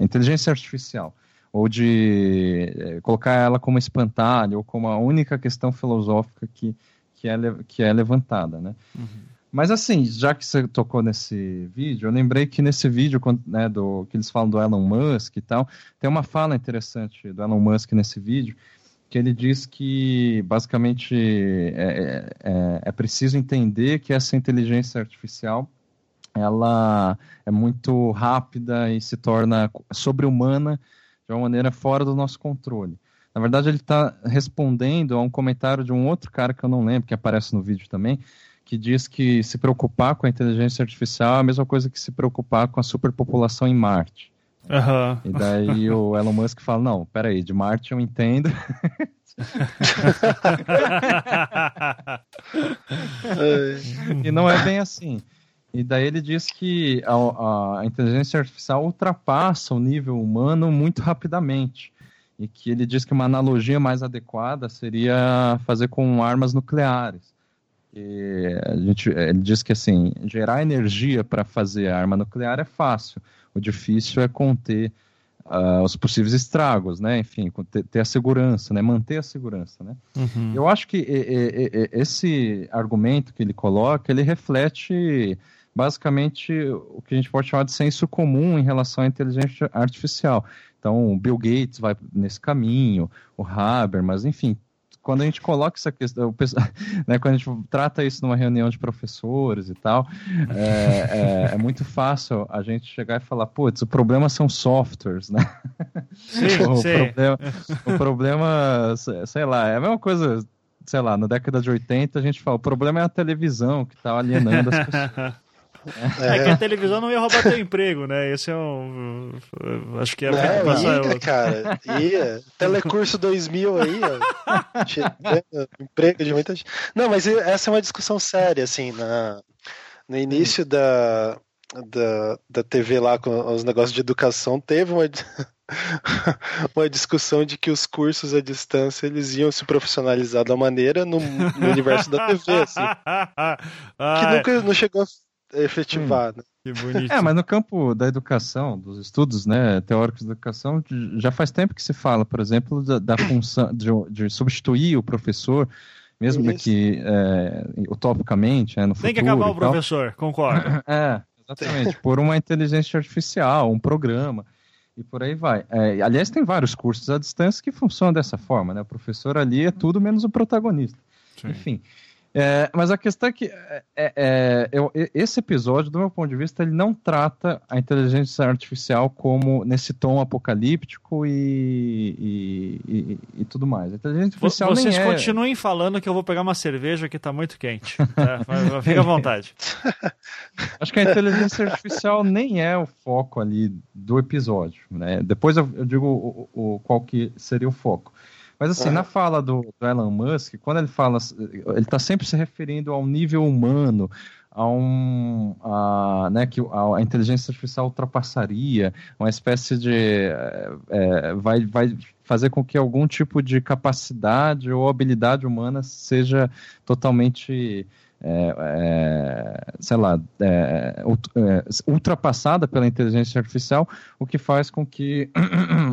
S3: inteligência artificial. Ou de é, colocar ela como espantalho, ou como a única questão filosófica que, que, é, que é levantada, né? Mas assim, já que você tocou nesse vídeo, eu lembrei que nesse vídeo, né, do, que eles falam do Elon Musk e tal, tem uma fala interessante do Elon Musk nesse vídeo, que ele diz que basicamente é, é, é preciso entender que essa inteligência artificial ela é muito rápida e se torna sobre-humana de uma maneira fora do nosso controle. Na verdade, ele está respondendo a um comentário de um outro cara que eu não lembro, que aparece no vídeo também, que diz que se preocupar com a inteligência artificial é a mesma coisa que se preocupar com a superpopulação em Marte.
S1: Aham.
S3: E daí o Elon Musk fala, não, peraí, de Marte eu entendo,
S2: é,
S3: e não é bem assim. E daí ele diz que a, a inteligência artificial ultrapassa o nível humano muito rapidamente. E que ele diz que uma analogia mais adequada seria fazer com armas nucleares. E a gente, ele diz que assim, gerar energia para fazer arma nuclear é fácil. O difícil é conter uh, os possíveis estragos, né? Enfim, ter, ter, a segurança, né? Manter a segurança, né? Uhum. Eu acho que e, e, esse argumento que ele coloca, ele reflete basicamente o que a gente pode chamar de senso comum em relação à inteligência artificial. Então, o Bill Gates vai nesse caminho, o Habermas, enfim, quando a gente coloca essa questão, né, quando a gente trata isso numa reunião de professores e tal, é, é, é muito fácil a gente chegar e falar, putz, o problema são softwares, né?
S1: Sim,
S3: o,
S1: sim.
S3: Problema, o problema, sei lá, é a mesma coisa, sei lá, na década de 80 a gente fala, o problema é a televisão que está alienando as pessoas.
S1: É. é. que a televisão não ia roubar teu emprego, né? Esse é um. Acho que é.
S2: Não, passar ia, eu... cara. Ia. Telecurso 2000 aí, ó. emprego de muita gente. Não, mas essa é uma discussão séria, assim. Na, no início da, da, da TV lá com os negócios de educação, teve uma. uma discussão de que os cursos à distância eles iam se profissionalizar da maneira no, no universo da TV, assim. que nunca não chegou a efetivar. Hum,
S3: que bonito. É, mas no campo da educação, dos estudos né, teóricos da educação, já faz tempo que se fala, por exemplo, da, da função de, de, substituir o professor, mesmo Isso. que é, utopicamente, né, no
S1: Tem que acabar o professor, concordo.
S3: É, exatamente, por uma inteligência artificial, um programa e por aí vai. É, aliás, tem vários cursos à distância que funcionam dessa forma, né? O professor ali é tudo menos o protagonista. Sim. Enfim, é, mas a questão é que é, é, é eu, esse episódio, do meu ponto de vista, ele não trata a inteligência artificial como nesse tom apocalíptico e, e, e, e tudo mais. A inteligência artificial
S1: Vocês é- continuem falando que eu vou pegar uma cerveja que está muito quente. É, fica à vontade.
S3: Acho que a inteligência artificial nem é o foco ali do episódio. Né? Depois eu, eu digo o, o, qual que seria o foco. Mas assim, uhum. na fala do, do, Elon Musk, quando ele fala, ele está sempre se referindo ao nível humano, a um, a, né, que a, inteligência artificial ultrapassaria, uma espécie de é, vai, vai fazer com que algum tipo de capacidade ou habilidade humana seja totalmente é, é, sei lá, é, ultrapassada pela inteligência artificial, o que faz com que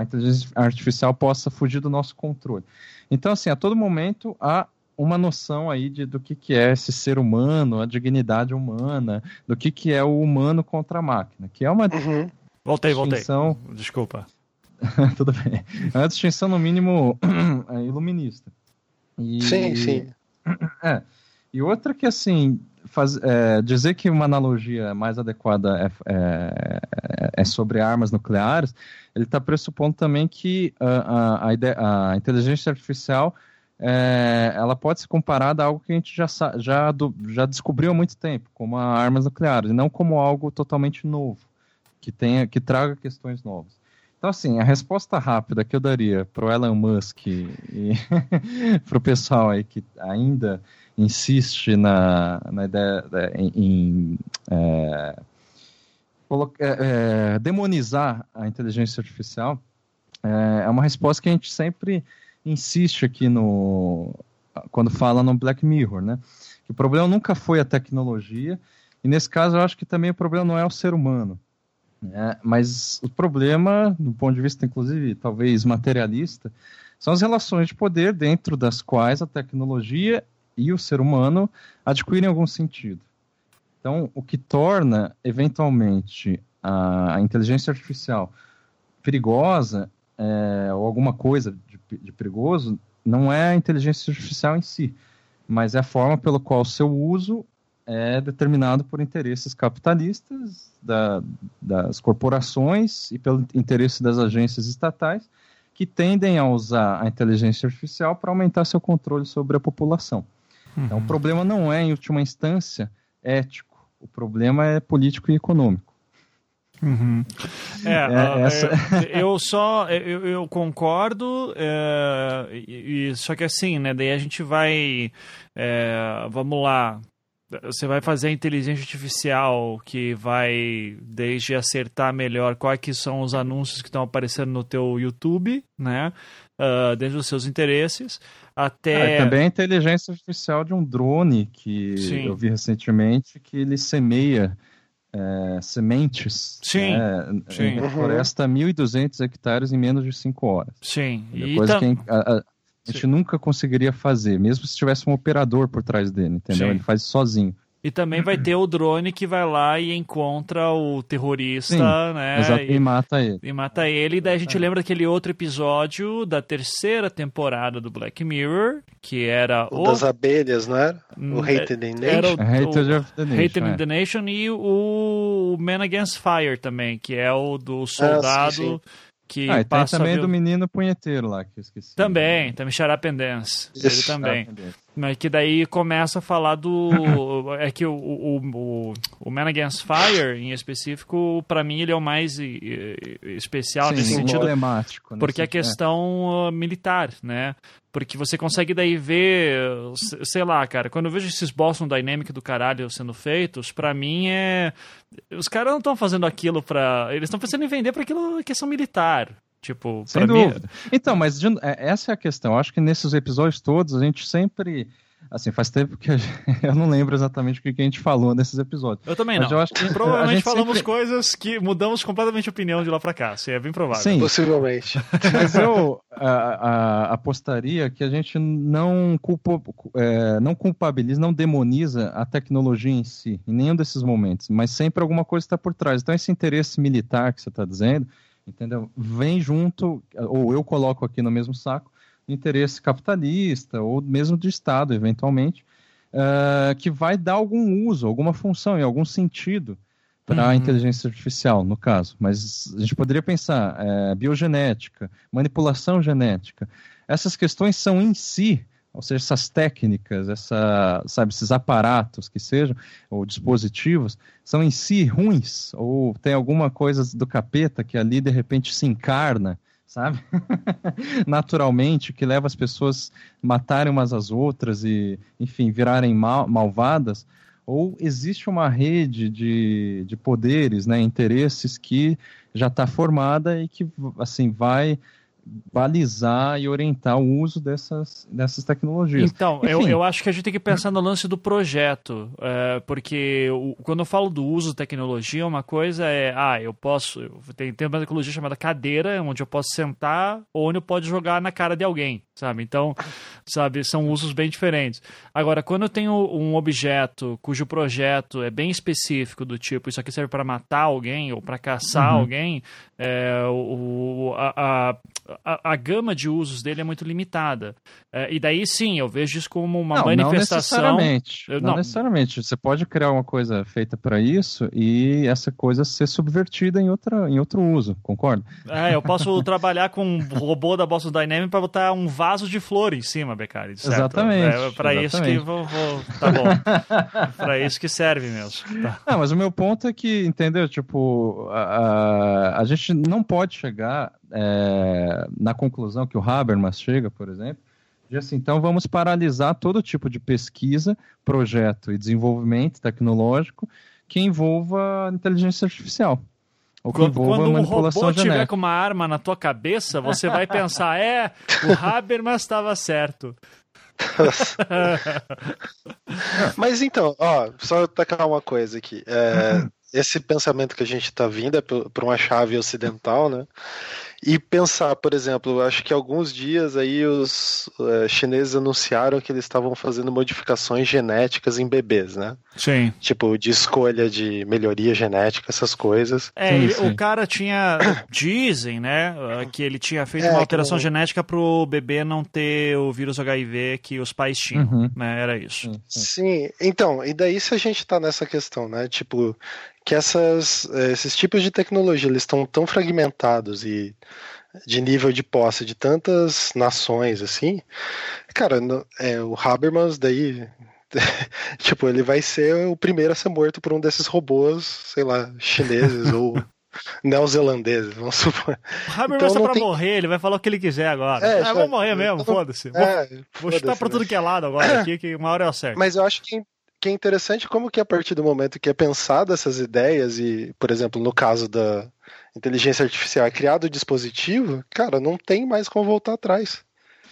S3: a inteligência artificial possa fugir do nosso controle. Então, assim, a todo momento há uma noção aí de, do que, que é esse ser humano, a dignidade humana, do que, que é o humano contra a máquina, que é uma
S1: uhum. Voltei, distinção... voltei. Desculpa.
S3: Tudo bem. É uma distinção, no mínimo, iluminista.
S2: E... Sim, sim.
S3: É. E outra que, assim, faz, é, dizer que uma analogia mais adequada é, é, é sobre armas nucleares, ele está pressupondo também que a, a, ideia, a inteligência artificial é, ela pode ser comparada a algo que a gente já, já, já descobriu há muito tempo, como armas nucleares, e não como algo totalmente novo, que, tenha, que traga questões novas. Então, assim, a resposta rápida que eu daria para o Elon Musk e para o pessoal aí que ainda insiste na, na ideia em, em é, é, é, demonizar a inteligência artificial é, é uma resposta que a gente sempre insiste aqui no quando fala no Black Mirror, né? Que o problema nunca foi a tecnologia e nesse caso eu acho que também o problema não é o ser humano, né? Mas o problema, do ponto de vista inclusive talvez materialista, são as relações de poder dentro das quais a tecnologia e o ser humano adquirem algum sentido. Então, o que torna, eventualmente, a, a inteligência artificial perigosa, é, ou alguma coisa de, de, perigoso, não é a inteligência artificial em si, mas é a forma pelo qual seu uso é determinado por interesses capitalistas da, das corporações e pelo interesse das agências estatais que tendem a usar a inteligência artificial para aumentar seu controle sobre a população. Uhum. Então, o problema não é, em última instância, ético. O problema é político e econômico.
S1: Uhum. É, é, essa... é, eu só eu, eu concordo é, e, só que assim né daí a gente vai é, vamos lá você vai fazer a inteligência artificial que vai desde acertar melhor quais que são os anúncios que estão aparecendo no teu YouTube né uh, desde os seus interesses até.
S3: Ah, também a inteligência artificial de um drone que Sim. eu vi recentemente, que ele semeia é, sementes
S1: sim,
S3: né,
S1: sim.
S3: em floresta 1.200 hectares em menos de 5 horas.
S1: Sim.
S3: E coisa tam... que a, a, a gente nunca conseguiria fazer, mesmo se tivesse um operador por trás dele, entendeu? Sim. Ele faz sozinho.
S1: E também vai ter o drone que vai lá e encontra o terrorista,
S3: Sim,
S1: né?
S3: Exato, e, e, mata ele.
S1: E mata ele. E daí a gente é. lembra aquele outro episódio da terceira temporada do Black Mirror, que era
S2: o. o das abelhas, não era? O Hated in Nation. Era o,
S3: Hated of the Nation.
S1: Hated in the Nation e o Man Against Fire também, que é o do soldado. Ah, sim que
S3: ah, e
S1: passa
S3: tem também do menino punheteiro lá, que eu esqueci.
S1: Também, também Charapendence. Ele também. Mas que daí começa a falar do. é que o, o, o, o Man Against Fire, em específico, para mim ele é o mais especial
S3: Sim,
S1: nesse sentido.
S3: Emblemático.
S1: Porque é questão é. militar, né? Porque você consegue daí ver, sei lá, cara, quando eu vejo esses Boston Dynamic do caralho sendo feitos, para mim é. Os caras não estão fazendo aquilo pra. Eles estão pensando em vender para aquilo questão militar. Tipo,
S3: Sem dúvida. Mim... Então, mas de, é, essa é a questão. Eu acho que nesses episódios todos a gente sempre. Assim, faz tempo que gente, eu não lembro exatamente o que a gente falou nesses episódios.
S1: Eu também não.
S3: Eu acho que
S1: Provavelmente falamos sempre... coisas que mudamos completamente de opinião de lá para cá. Sim, é bem provável.
S2: Sim. Possivelmente.
S3: Mas eu a, a, apostaria que a gente não, culpa, é, não culpabiliza, não demoniza a tecnologia em si, em nenhum desses momentos. Mas sempre alguma coisa está por trás. Então, esse interesse militar que você está dizendo entendeu? Vem junto, ou eu coloco aqui no mesmo saco, interesse capitalista, ou mesmo de Estado, eventualmente, uh, que vai dar algum uso, alguma função, em algum sentido para uhum. a inteligência artificial, no caso. Mas a gente poderia pensar é, biogenética, manipulação genética. Essas questões são em si ou seja, essas técnicas, essa, sabe, esses aparatos que sejam, ou dispositivos, são em si ruins, ou tem alguma coisa do capeta que ali de repente se encarna, sabe? Naturalmente, que leva as pessoas matarem umas às outras e, enfim, virarem mal, malvadas, ou existe uma rede de, de poderes, né, interesses que já está formada e que, assim, vai balizar e orientar o uso dessas, dessas tecnologias.
S1: Então, eu, eu acho que a gente tem que pensar no lance do projeto, é, porque o, quando eu falo do uso de tecnologia, uma coisa é, ah, eu posso, tem, tem uma tecnologia chamada cadeira, onde eu posso sentar ou onde eu posso jogar na cara de alguém, sabe? Então, sabe, são usos bem diferentes. Agora, quando eu tenho um objeto cujo projeto é bem específico, do tipo, isso aqui serve para matar alguém ou para caçar uhum. alguém, é, o, a, a a, gama de usos dele é muito limitada. É, e daí sim, eu vejo isso como uma
S3: não,
S1: manifestação.
S3: Não necessariamente. Eu, não, não, necessariamente. Você pode criar uma coisa feita para isso e essa coisa ser subvertida em, outra, em outro uso, concorda?
S1: É, eu posso trabalhar com um robô da Boston Dynamics para botar um vaso de flor em cima, Beccari.
S3: Exatamente.
S1: É para isso que vou, vou, Tá bom. para isso que serve mesmo. Tá.
S3: Não, mas o meu ponto é que, entendeu? Tipo, a, a, a gente não pode chegar é, na conclusão que o Habermas chega, por exemplo, de assim, então vamos paralisar todo tipo de pesquisa, projeto e desenvolvimento tecnológico que envolva inteligência artificial.
S1: Ou que quando, envolva quando um robô genética. tiver com uma arma na tua cabeça, você vai pensar, é, o Habermas estava certo.
S2: Mas então, ó, só tacar uma coisa aqui. É, esse pensamento que a gente está vindo é por uma chave ocidental, né? E pensar, por exemplo, acho que alguns dias aí os uh, chineses anunciaram que eles estavam fazendo modificações genéticas em bebês, né?
S1: Sim.
S2: Tipo, de escolha de melhoria genética, essas coisas.
S1: É,
S2: sim,
S1: sim. o cara tinha. Dizem, né? Que ele tinha feito é, uma alteração que... genética pro bebê não ter o vírus HIV que os pais tinham. Uhum. Né? Era isso.
S2: Sim, sim, então, e daí se a gente tá nessa questão, né? Tipo, que essas, esses tipos de tecnologia eles estão tão fragmentados e de nível de posse de tantas nações assim, cara, é, o Habermas daí tipo, ele vai ser o primeiro a ser morto por um desses robôs, sei lá, chineses ou neozelandeses, vamos supor.
S1: O Habermas então, tá pra tem... morrer, ele vai falar o que ele quiser agora. É, ah, vou morrer mesmo, foda-se. É, vou, vou chutar pra tudo que é lado agora aqui, que uma hora eu acerto.
S2: Mas eu acho que que é interessante como que a partir do momento que é pensado essas ideias e, por exemplo, no caso da inteligência artificial, é criado o dispositivo, cara, não tem mais como voltar atrás.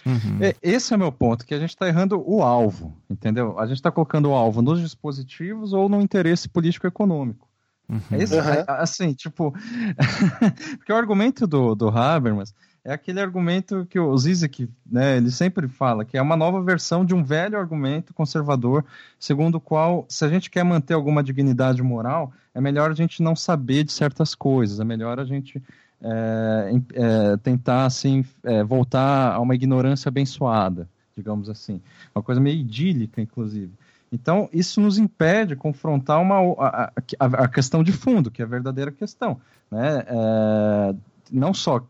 S3: Uhum. É, esse é o meu ponto, que a gente está errando o alvo, entendeu? A gente está colocando o alvo nos dispositivos ou no interesse político-econômico. Uhum. É isso? Uhum. Assim, tipo. Porque o argumento do, do Habermas é aquele argumento que o Zizek, né, ele sempre fala, que é uma nova versão de um velho argumento conservador, segundo o qual, se a gente quer manter alguma dignidade moral, é melhor a gente não saber de certas coisas, é melhor a gente é, é, tentar, assim, é, voltar a uma ignorância abençoada, digamos assim. Uma coisa meio idílica, inclusive. Então, isso nos impede de confrontar uma, a, a, a, questão de fundo, que é a verdadeira questão. Né? É, não só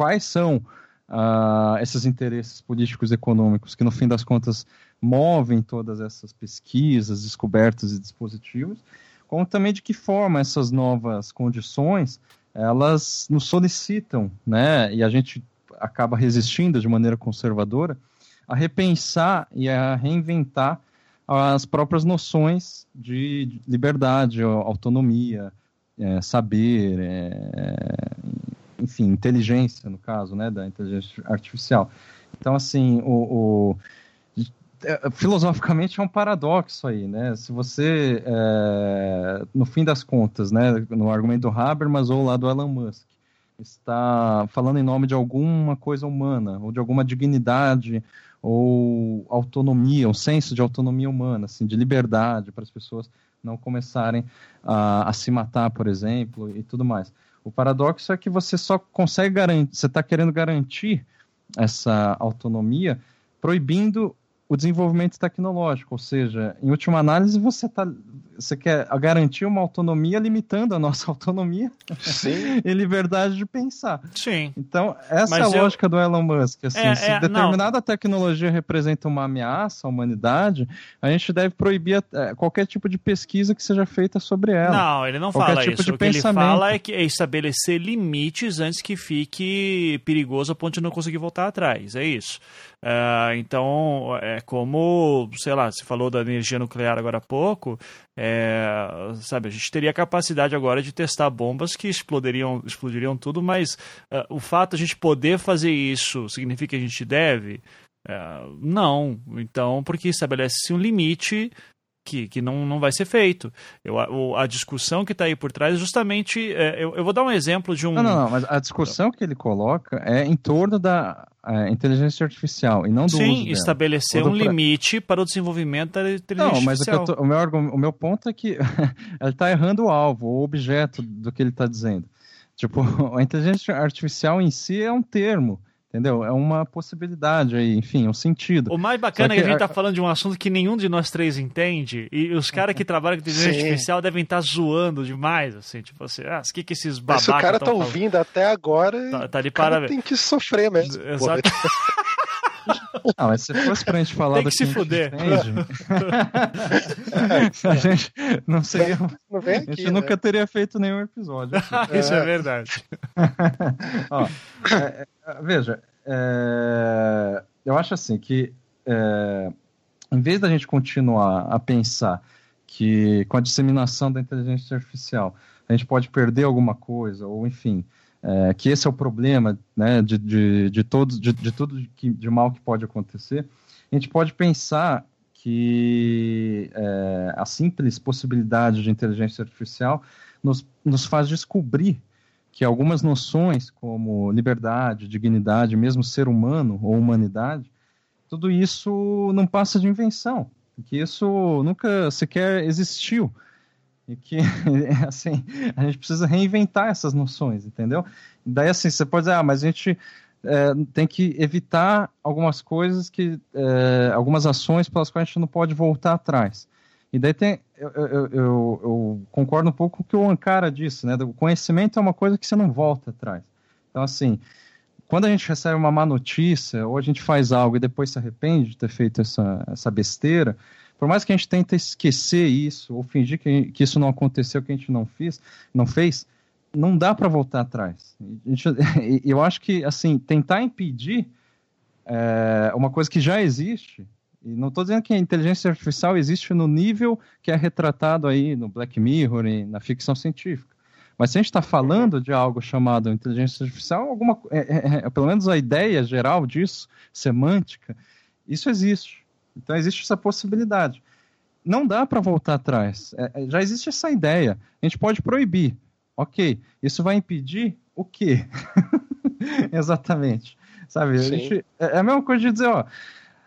S3: quais são uh, esses interesses políticos e econômicos que, no fim das contas, movem todas essas pesquisas, descobertas e dispositivos, como também de que forma essas novas condições elas nos solicitam, né? E a gente acaba resistindo de maneira conservadora a repensar e a reinventar as próprias noções de liberdade, autonomia, é, saber, é, enfim, inteligência, no caso, né, da inteligência artificial. Então, assim, o, o é, filosoficamente é um paradoxo aí, né? Se você, é, no fim das contas, né, no argumento do Habermas ou lá do Elon Musk, está falando em nome de alguma coisa humana, ou de alguma dignidade, ou autonomia, um senso de autonomia humana, assim, de liberdade para as pessoas não começarem a, a, se matar, por exemplo, e tudo mais. O paradoxo é que você só consegue garantir, você está querendo garantir essa autonomia proibindo o desenvolvimento tecnológico, ou seja, em última análise, você, tá, você quer garantir uma autonomia limitando a nossa autonomia
S2: Sim.
S3: e liberdade de pensar.
S1: Sim.
S3: Então, essa Mas é a eu... lógica do Elon Musk. Assim, é, se é, determinada não. tecnologia representa uma ameaça à humanidade, a gente deve proibir é, qualquer tipo de pesquisa que seja feita sobre ela.
S1: Não, ele não qualquer fala tipo isso. o que ele fala é, que é estabelecer limites antes que fique perigoso a ponto de não conseguir voltar atrás. É isso. Uh, então, é como, sei lá, você falou da energia nuclear agora há pouco, é, sabe, a gente teria a capacidade agora de testar bombas que explodiriam, explodiriam tudo, mas uh, o fato de a gente poder fazer isso significa que a gente deve? Uh, não. Então, porque estabelece-se um limite que, que não, não vai ser feito. Eu, a, a discussão que está aí por trás é justamente. É, eu, eu vou dar um exemplo de um.
S3: Não, não, não, mas a discussão que ele coloca é em torno da inteligência artificial e não do
S1: Sim, estabelecer um pra... limite para o desenvolvimento da inteligência não, mas
S3: artificial. Tô, o, meu, o meu ponto é que ele está errando o alvo, o objeto do que ele está dizendo. Tipo, a inteligência artificial em si é um termo Entendeu? É uma possibilidade aí, enfim, um sentido.
S1: O mais bacana que, é que a gente tá falando de um assunto que nenhum de nós três entende, e os caras que trabalham com inteligência Sim. artificial devem estar tá zoando demais, assim, tipo assim, ah, o que que esses babacas Se
S2: o cara tá ouvindo até agora,
S1: tá, tá de parabéns.
S2: tem que sofrer mesmo.
S1: Exato.
S3: Não, mas se fosse pra gente falar
S1: Tem que do que se fuder.
S3: a gente não seria. Não vem aqui, a gente né? nunca teria feito nenhum episódio.
S1: Isso é, é verdade.
S3: Ó, é, é, veja, é, eu acho assim que é, em vez da gente continuar a pensar que com a disseminação da inteligência artificial a gente pode perder alguma coisa, ou enfim, é, que esse é o problema né, de, de, de, todos, de, de tudo que, de mal que pode acontecer, a gente pode pensar que é, a simples possibilidade de inteligência artificial nos, nos faz descobrir que algumas noções como liberdade, dignidade, mesmo ser humano ou humanidade, tudo isso não passa de invenção, que isso nunca sequer existiu e que assim a gente precisa reinventar essas noções, entendeu? Daí assim você pode dizer, ah, mas a gente é, tem que evitar algumas coisas que é, algumas ações pelas quais a gente não pode voltar atrás. E daí tem eu, eu, eu, eu concordo um pouco com o que o Ankara disse, né? O conhecimento é uma coisa que você não volta atrás. Então assim quando a gente recebe uma má notícia ou a gente faz algo e depois se arrepende de ter feito essa, essa besteira, por mais que a gente tente esquecer isso ou fingir que, que isso não aconteceu, que a gente não fez, não fez, não dá para voltar atrás. Gente, eu acho que assim tentar impedir é, uma coisa que já existe. E não estou dizendo que a inteligência artificial existe no nível que é retratado aí no Black Mirror e na ficção científica. Mas se a gente está falando de algo chamado inteligência artificial, alguma, é, é, é, pelo menos a ideia geral disso, semântica, isso existe. Então existe essa possibilidade. não dá para voltar atrás. É, é, já existe essa ideia. A gente pode proibir. Ok, isso vai impedir o quê? Exatamente. Sabe? A gente, é, é a mesma coisa de dizer, ó.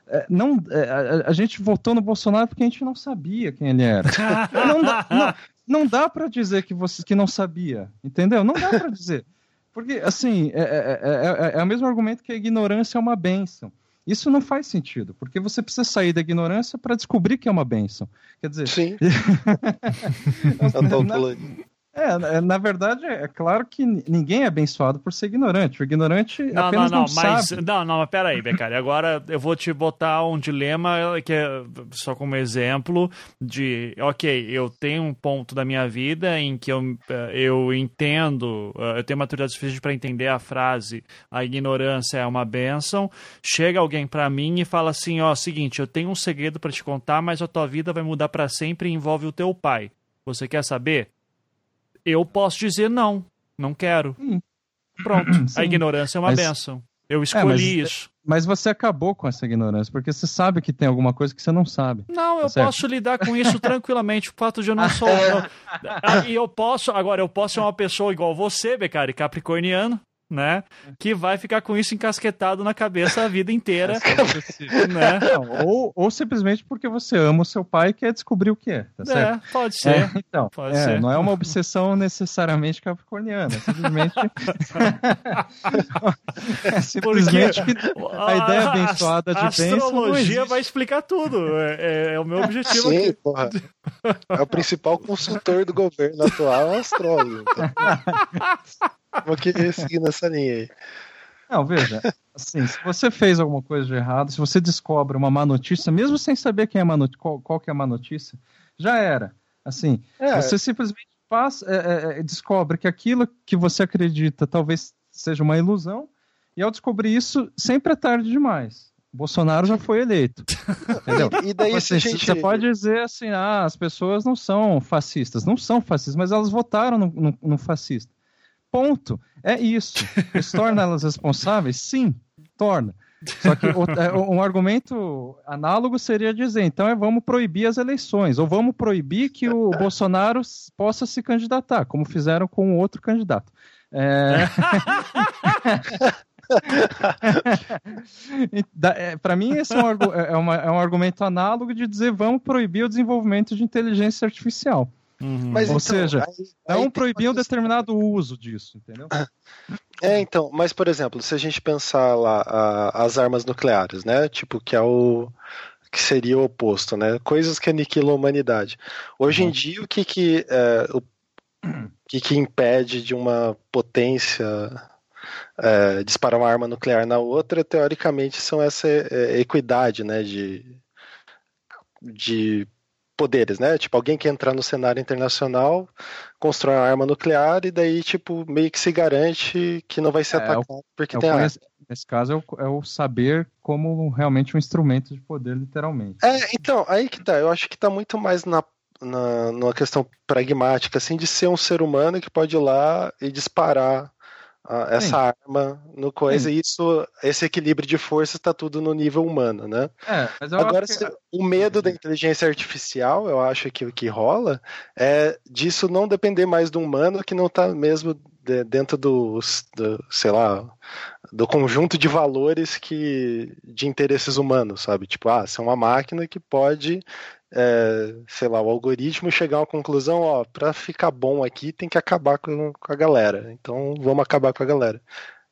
S3: É, não, a, a, gente votou no Bolsonaro porque a gente não sabia quem ele era. não dá, não, não dá para dizer que você que não sabia, entendeu? Não dá para dizer. Porque, assim, é, é, é, é, o mesmo argumento que a ignorância é uma benção. Isso não faz sentido, porque você precisa sair da ignorância para descobrir que é uma benção. Quer dizer. Sim. na, é, é, na verdade, é claro que ninguém é abençoado por ser ignorante. O ignorante não, apenas não, não, não
S1: mas,
S3: sabe.
S1: Não, não, mas peraí, Becari. Agora eu vou te botar um dilema que é só como exemplo de, ok, eu tenho um ponto da minha vida em que eu, eu entendo, eu tenho maturidade suficiente para entender a frase a ignorância é uma bênção. Chega alguém para mim e fala assim, ó, seguinte, eu tenho um segredo para te contar, mas a tua vida vai mudar para sempre e envolve o teu pai. Você quer saber? Eu posso dizer não, não quero. Hum. Pronto. Sim. A ignorância é uma mas, benção. Eu é, escolhi é,
S3: mas,
S1: isso.
S3: Mas você acabou com essa ignorância, porque você sabe que tem alguma coisa que você não sabe.
S1: Não, eu tá posso lidar com isso tranquilamente. O fato de eu não sou. eu, ah, e eu posso, agora, eu posso ser uma pessoa igual você, Becari, capricorniano, né? Que vai ficar com isso encasquetado na cabeça a vida inteira.
S3: né? Não, ou, ou simplesmente porque você ama o seu pai e quer descobrir o que é. Tá
S1: certo? É, pode ser. É,
S3: então, pode é, ser. não é uma obsessão necessariamente capricorniana. É simplesmente. é simplesmente porque que a ideia abençoada de
S1: a astrologia vai explicar tudo. É, é, o meu objetivo Sim, aqui. Porra.
S2: É o principal consultor do governo atual, é o astrólogo. Vou querer seguir nessa linha aí.
S3: Não, veja, assim, se você fez alguma coisa de errado, se você descobre uma má notícia, mesmo sem saber quem é má qual, qual que é a má notícia, já era. Assim, é. você simplesmente é, é, é, descobre que aquilo que você acredita talvez seja uma ilusão, e ao descobrir isso, sempre é tarde demais. Bolsonaro já foi eleito. Entendeu? E daí assim, gente... Você pode dizer assim, ah, as pessoas não são fascistas. Não são fascistas, mas elas votaram no, no, no fascista. Ponto. É isso. Isso torna elas responsáveis? Sim, torna. Só que é, um argumento análogo seria dizer, então é vamos proibir as eleições, ou vamos proibir que o Bolsonaro possa se candidatar, como fizeram com o outro candidato. É... é Para mim, esse é um, é, uma, é um argumento análogo de dizer vamos proibir o desenvolvimento de inteligência artificial. Uhum. Mas, Ou então, seja, aí, não proibir um determinado uso disso, entendeu?
S2: É, então, mas por exemplo, se a gente pensar lá a, as armas nucleares, né? Tipo, que é o que seria o oposto, né? Coisas que aniquilam a humanidade. Hoje uhum. em dia, o que que, é, o, que que impede de uma potência é, disparar uma arma nuclear na outra, teoricamente, são essa é, equidade, né? De, de poderes, né? Tipo, alguém que entrar no cenário internacional, constrói uma arma nuclear e daí, tipo, meio que se garante que não vai ser é, atacado o, porque é tem arma.
S3: Nesse caso é o, é o, saber como realmente um instrumento de poder, literalmente.
S2: É, então, aí que tá. Eu acho que tá muito mais na, na numa questão pragmática, assim, de ser um ser humano que pode ir lá e disparar essa Sim. arma no coisa, Sim. e isso, esse equilíbrio de força está tudo no nível humano, né? É, Agora, que... o medo da inteligência artificial, eu acho que o que rola é disso não depender mais do humano que não está mesmo dentro do, do, sei lá, do conjunto de valores que de interesses humanos, sabe? Tipo, ah, você é uma máquina que pode é, sei lá, o algoritmo chegar a uma conclusão, ó, para ficar bom aqui tem que acabar com, com, a galera. Então vamos acabar com a galera.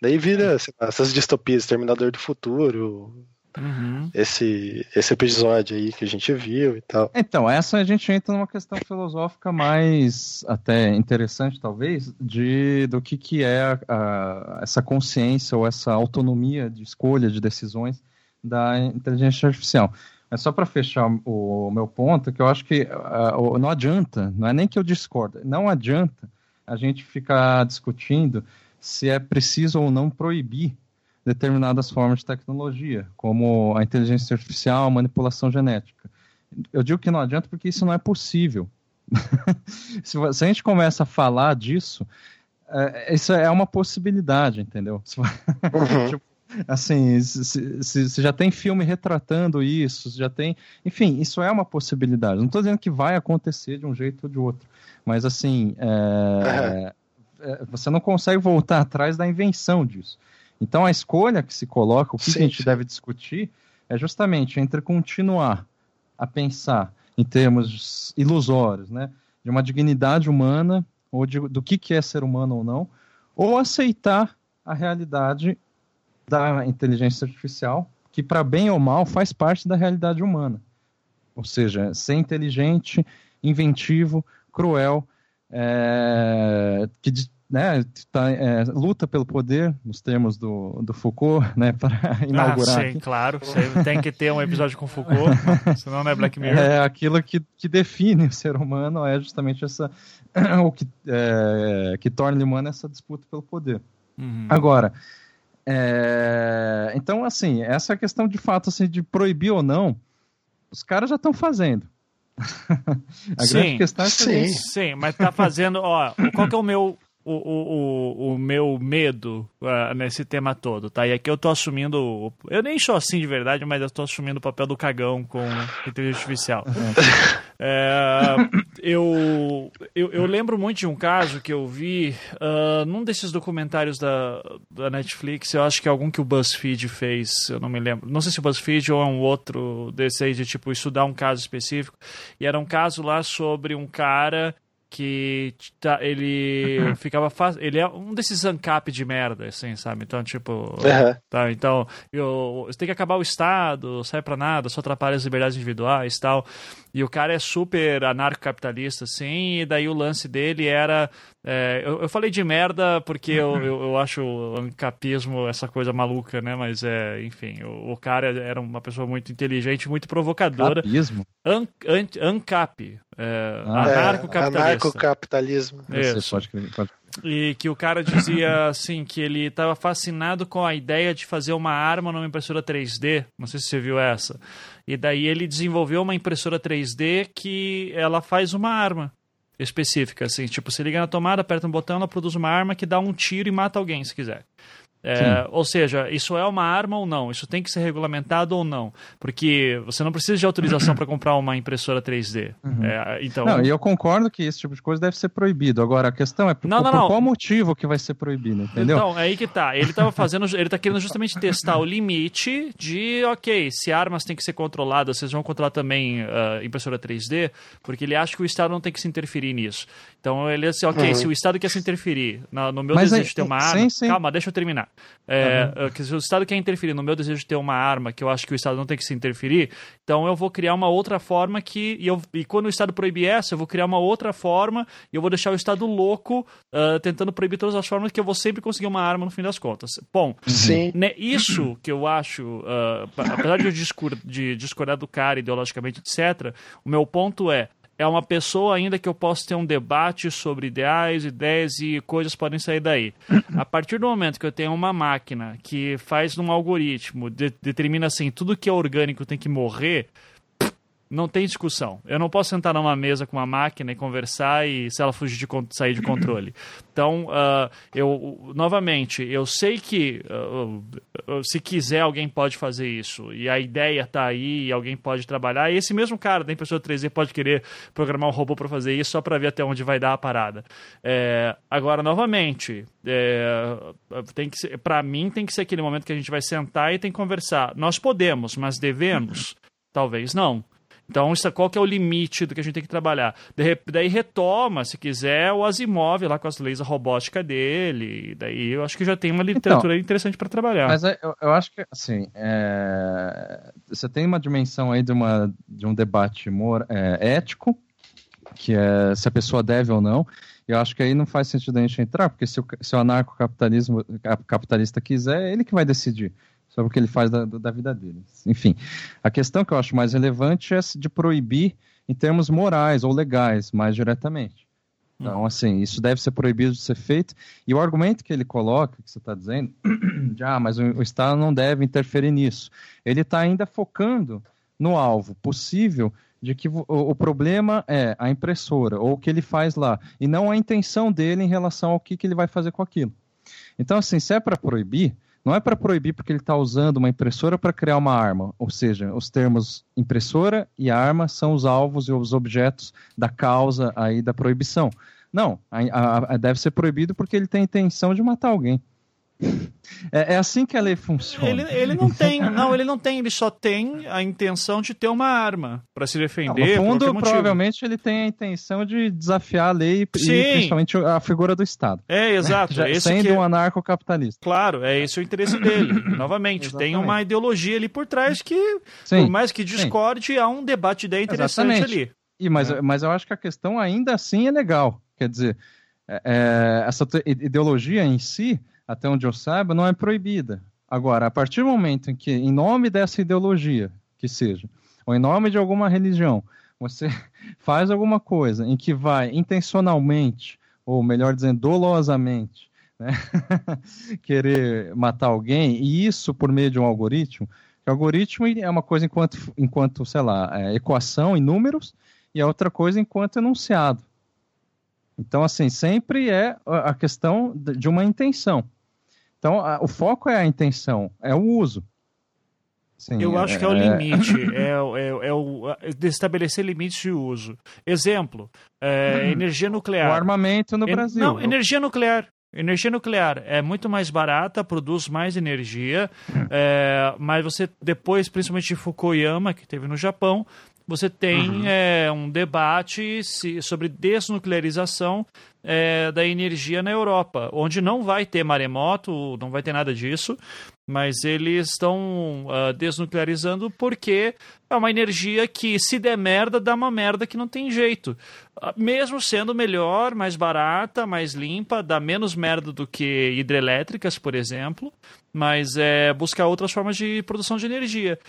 S2: Daí vira lá, essas distopias, Terminador do Futuro, uhum. esse, esse episódio aí que a gente viu e tal.
S3: Então, essa a gente entra numa questão filosófica mais até interessante, talvez, de do que, que é a, a, essa consciência ou essa autonomia de escolha de decisões da inteligência artificial. Mas só para fechar o, o, meu ponto, que eu acho que uh, não adianta, não é nem que eu discordo, não adianta a gente ficar discutindo se é preciso ou não proibir determinadas formas de tecnologia, como a inteligência artificial, a manipulação genética. Eu digo que não adianta porque isso não é possível. se, se, a gente começa a falar disso, é, isso é uma possibilidade, entendeu? Uhum. tipo, assim, se, se, se, já tem filme retratando isso, já tem. Enfim, isso é uma possibilidade. Não estou dizendo que vai acontecer de um jeito ou de outro. Mas, assim, é, é, você não consegue voltar atrás da invenção disso. Então, a escolha que se coloca, o que, sim, que a gente sim. deve discutir, é justamente entre continuar a pensar em termos ilusórios, né? De uma dignidade humana, ou de, do que, que é ser humano ou não, ou aceitar a realidade da inteligência artificial, que para bem ou mal faz parte da realidade humana. Ou seja, ser inteligente, inventivo, cruel, é, que né, tá, é, luta pelo poder, nos termos do, do Foucault, né, para inaugurar. Ah, sim,
S1: aqui. claro. tem que ter um episódio com Foucault, senão não é Black Mirror.
S3: É, aquilo que, que define o ser humano é justamente essa, o que, é, que torna ele humano essa disputa pelo poder. Uhum. Agora, é, então, assim, essa questão de fato assim, de proibir ou não, os caras já estão fazendo.
S1: A sim, grande questão é que sim. sim, mas tá fazendo, ó, qual que é o meu o, o, o, meu medo uh, nesse tema todo, tá? E aqui eu tô assumindo. Eu nem sou assim de verdade, mas eu tô assumindo o papel do cagão com inteligência artificial. é, eu, eu, eu, lembro muito de um caso que eu vi uh, num desses documentários da, da Netflix, eu acho que é algum que o BuzzFeed fez, eu não me lembro. Não sei se o BuzzFeed ou é um outro desse aí de tipo estudar um caso específico. E era um caso lá sobre um cara que tá, ele ficava. Ele é um desses ANCAP de merda, assim, sabe? Então, tipo. Uhum. Tá, então, eu, você tem que acabar o Estado, sai pra nada, só atrapalha as liberdades individuais e tal. E o cara é super anarcocapitalista, assim, e daí o lance dele era. É, eu, eu, falei de merda porque eu, eu, eu, acho o ancapismo essa coisa maluca, né? Mas, é, enfim, o, o cara era uma pessoa muito inteligente, muito provocadora.
S3: Capismo?
S1: An, an, ANCAP. É, ah, anarcocapitalista. É,
S2: anarcocapitalismo.
S1: Isso. Pode, pode. E que o cara dizia assim que ele estava fascinado com a ideia de fazer uma arma numa impressora 3D. Não sei se você viu essa. E daí ele desenvolveu uma impressora 3D que ela faz uma arma específica, assim, tipo, você liga na tomada, aperta um botão, ela produz uma arma que dá um tiro e mata alguém, se quiser. É, ou seja, isso é uma arma ou não? Isso tem que ser regulamentado ou não? Porque você não precisa de autorização para comprar uma impressora 3D. Uhum. É, então...
S3: Não, e eu concordo que esse tipo de coisa deve ser proibido. Agora, a questão é por, não, não, por não. qual motivo que vai ser proibido, entendeu?
S1: Então, é aí que tá. Ele estava fazendo, ele tá querendo justamente testar o limite de, ok, se armas têm que ser controladas, vocês vão controlar também uh, impressora 3D, porque ele acha que o Estado não tem que se interferir nisso. Então ele disse, ok, uhum. se o Estado quer se interferir no, no meu Mas desejo de ter uma arma, sim, sim. calma, deixa eu terminar. É, uhum. que se o Estado quer interferir no meu desejo de ter uma arma, que eu acho que o Estado não tem que se interferir, então eu vou criar uma outra forma que. E, eu, e quando o Estado proibir essa, eu vou criar uma outra forma e eu vou deixar o Estado louco uh, tentando proibir todas as formas que eu vou sempre conseguir uma arma no fim das contas. Bom,
S2: sim.
S1: Né, isso que eu acho, uh, apesar de eu discordar, de discordar do cara ideologicamente, etc., o meu ponto é é uma pessoa ainda que eu posso ter um debate sobre ideais, ideias e coisas podem sair daí. A partir do momento que eu tenho uma máquina que faz um algoritmo, de, determina assim, tudo que é orgânico tem que morrer, não tem discussão. Eu não posso sentar numa mesa com uma máquina e conversar e se ela fugir de sair de controle. Então, uh, eu novamente, eu sei que uh, se quiser alguém pode fazer isso e a ideia está aí e alguém pode trabalhar. E esse mesmo cara da impressora 3D pode querer programar um robô para fazer isso só para ver até onde vai dar a parada. É, agora, novamente, é, tem que para mim tem que ser aquele momento que a gente vai sentar e tem que conversar. Nós podemos, mas devemos. Talvez não. Então, isso, qual que é o limite do que a gente tem que trabalhar? De, daí retoma, se quiser, o Asimov lá com as leis da robótica dele. Daí eu acho que já tem uma literatura então, interessante para trabalhar.
S3: Mas é, eu, eu, acho que, assim, é... você tem uma dimensão aí de, uma, de um debate mor, é, ético, que é se a pessoa deve ou não. Eu acho que aí não faz sentido a gente entrar, porque se o, se o anarcocapitalismo capitalista quiser, é ele que vai decidir sobre o que ele faz da, da vida dele. Enfim, a questão que eu acho mais relevante é de proibir em termos morais ou legais, mais diretamente. Então, assim, isso deve ser proibido de ser feito. E o argumento que ele coloca, que você está dizendo, de, ah, mas o, o, Estado não deve interferir nisso. Ele está ainda focando no alvo possível de que o, o, problema é a impressora, ou o que ele faz lá, e não a intenção dele em relação ao que, que ele vai fazer com aquilo. Então, assim, se é para proibir, Não é para proibir porque ele está usando uma impressora para criar uma arma. Ou seja, os termos impressora e arma são os alvos e os objetos da causa aí da proibição. Não, a, a, deve ser proibido porque ele tem intenção de matar alguém. É, é, assim que a lei funciona.
S1: Ele, ele não tem, não, ele não tem, ele só tem a intenção de ter uma arma para se defender.
S3: Não, no fundo, provavelmente ele tem a intenção de desafiar a lei Sim. e principalmente a figura do Estado.
S1: É, exato.
S3: Já, sendo que... um anarcocapitalista.
S1: Claro, é esse o interesse dele. Novamente, tem uma ideologia ali por trás que, Sim. por mais que discorde, Sim. há um debate de ideia interessante
S3: Exatamente.
S1: ali.
S3: E, mas, é. mas eu acho que a questão ainda assim é legal. Quer dizer, é, é essa ideologia em si até onde eu saiba, não é proibida. Agora, a partir do momento em que, em nome dessa ideologia, que seja, ou em nome de alguma religião, você faz alguma coisa em que vai intencionalmente, ou melhor dizendo, dolosamente, né, querer matar alguém, e isso por meio de um algoritmo, o algoritmo é uma coisa enquanto, enquanto sei lá, é equação em números, e a outra coisa enquanto enunciado. Então, assim, sempre é a questão de uma intenção. Então, a, o foco é a intenção, é o uso.
S1: Sim, eu é, acho que é o é. limite, é, é, é o de estabelecer limites de uso. Exemplo, é, hum. energia nuclear.
S3: O armamento no Brasil.
S1: Não, energia nuclear. Energia nuclear é muito mais barata, produz mais energia, hum. é, mas você depois, principalmente de Fukuyama, que teve no Japão, você tem uhum. é, um debate se, sobre desnuclearização é, da energia na Europa, onde não vai ter maremoto, não vai ter nada disso, mas eles estão uh, desnuclearizando porque é uma energia que, se der merda, dá uma merda que não tem jeito. Uh, mesmo sendo melhor, mais barata, mais limpa, dá menos merda do que hidrelétricas, por exemplo, mas é buscar outras formas de produção de energia.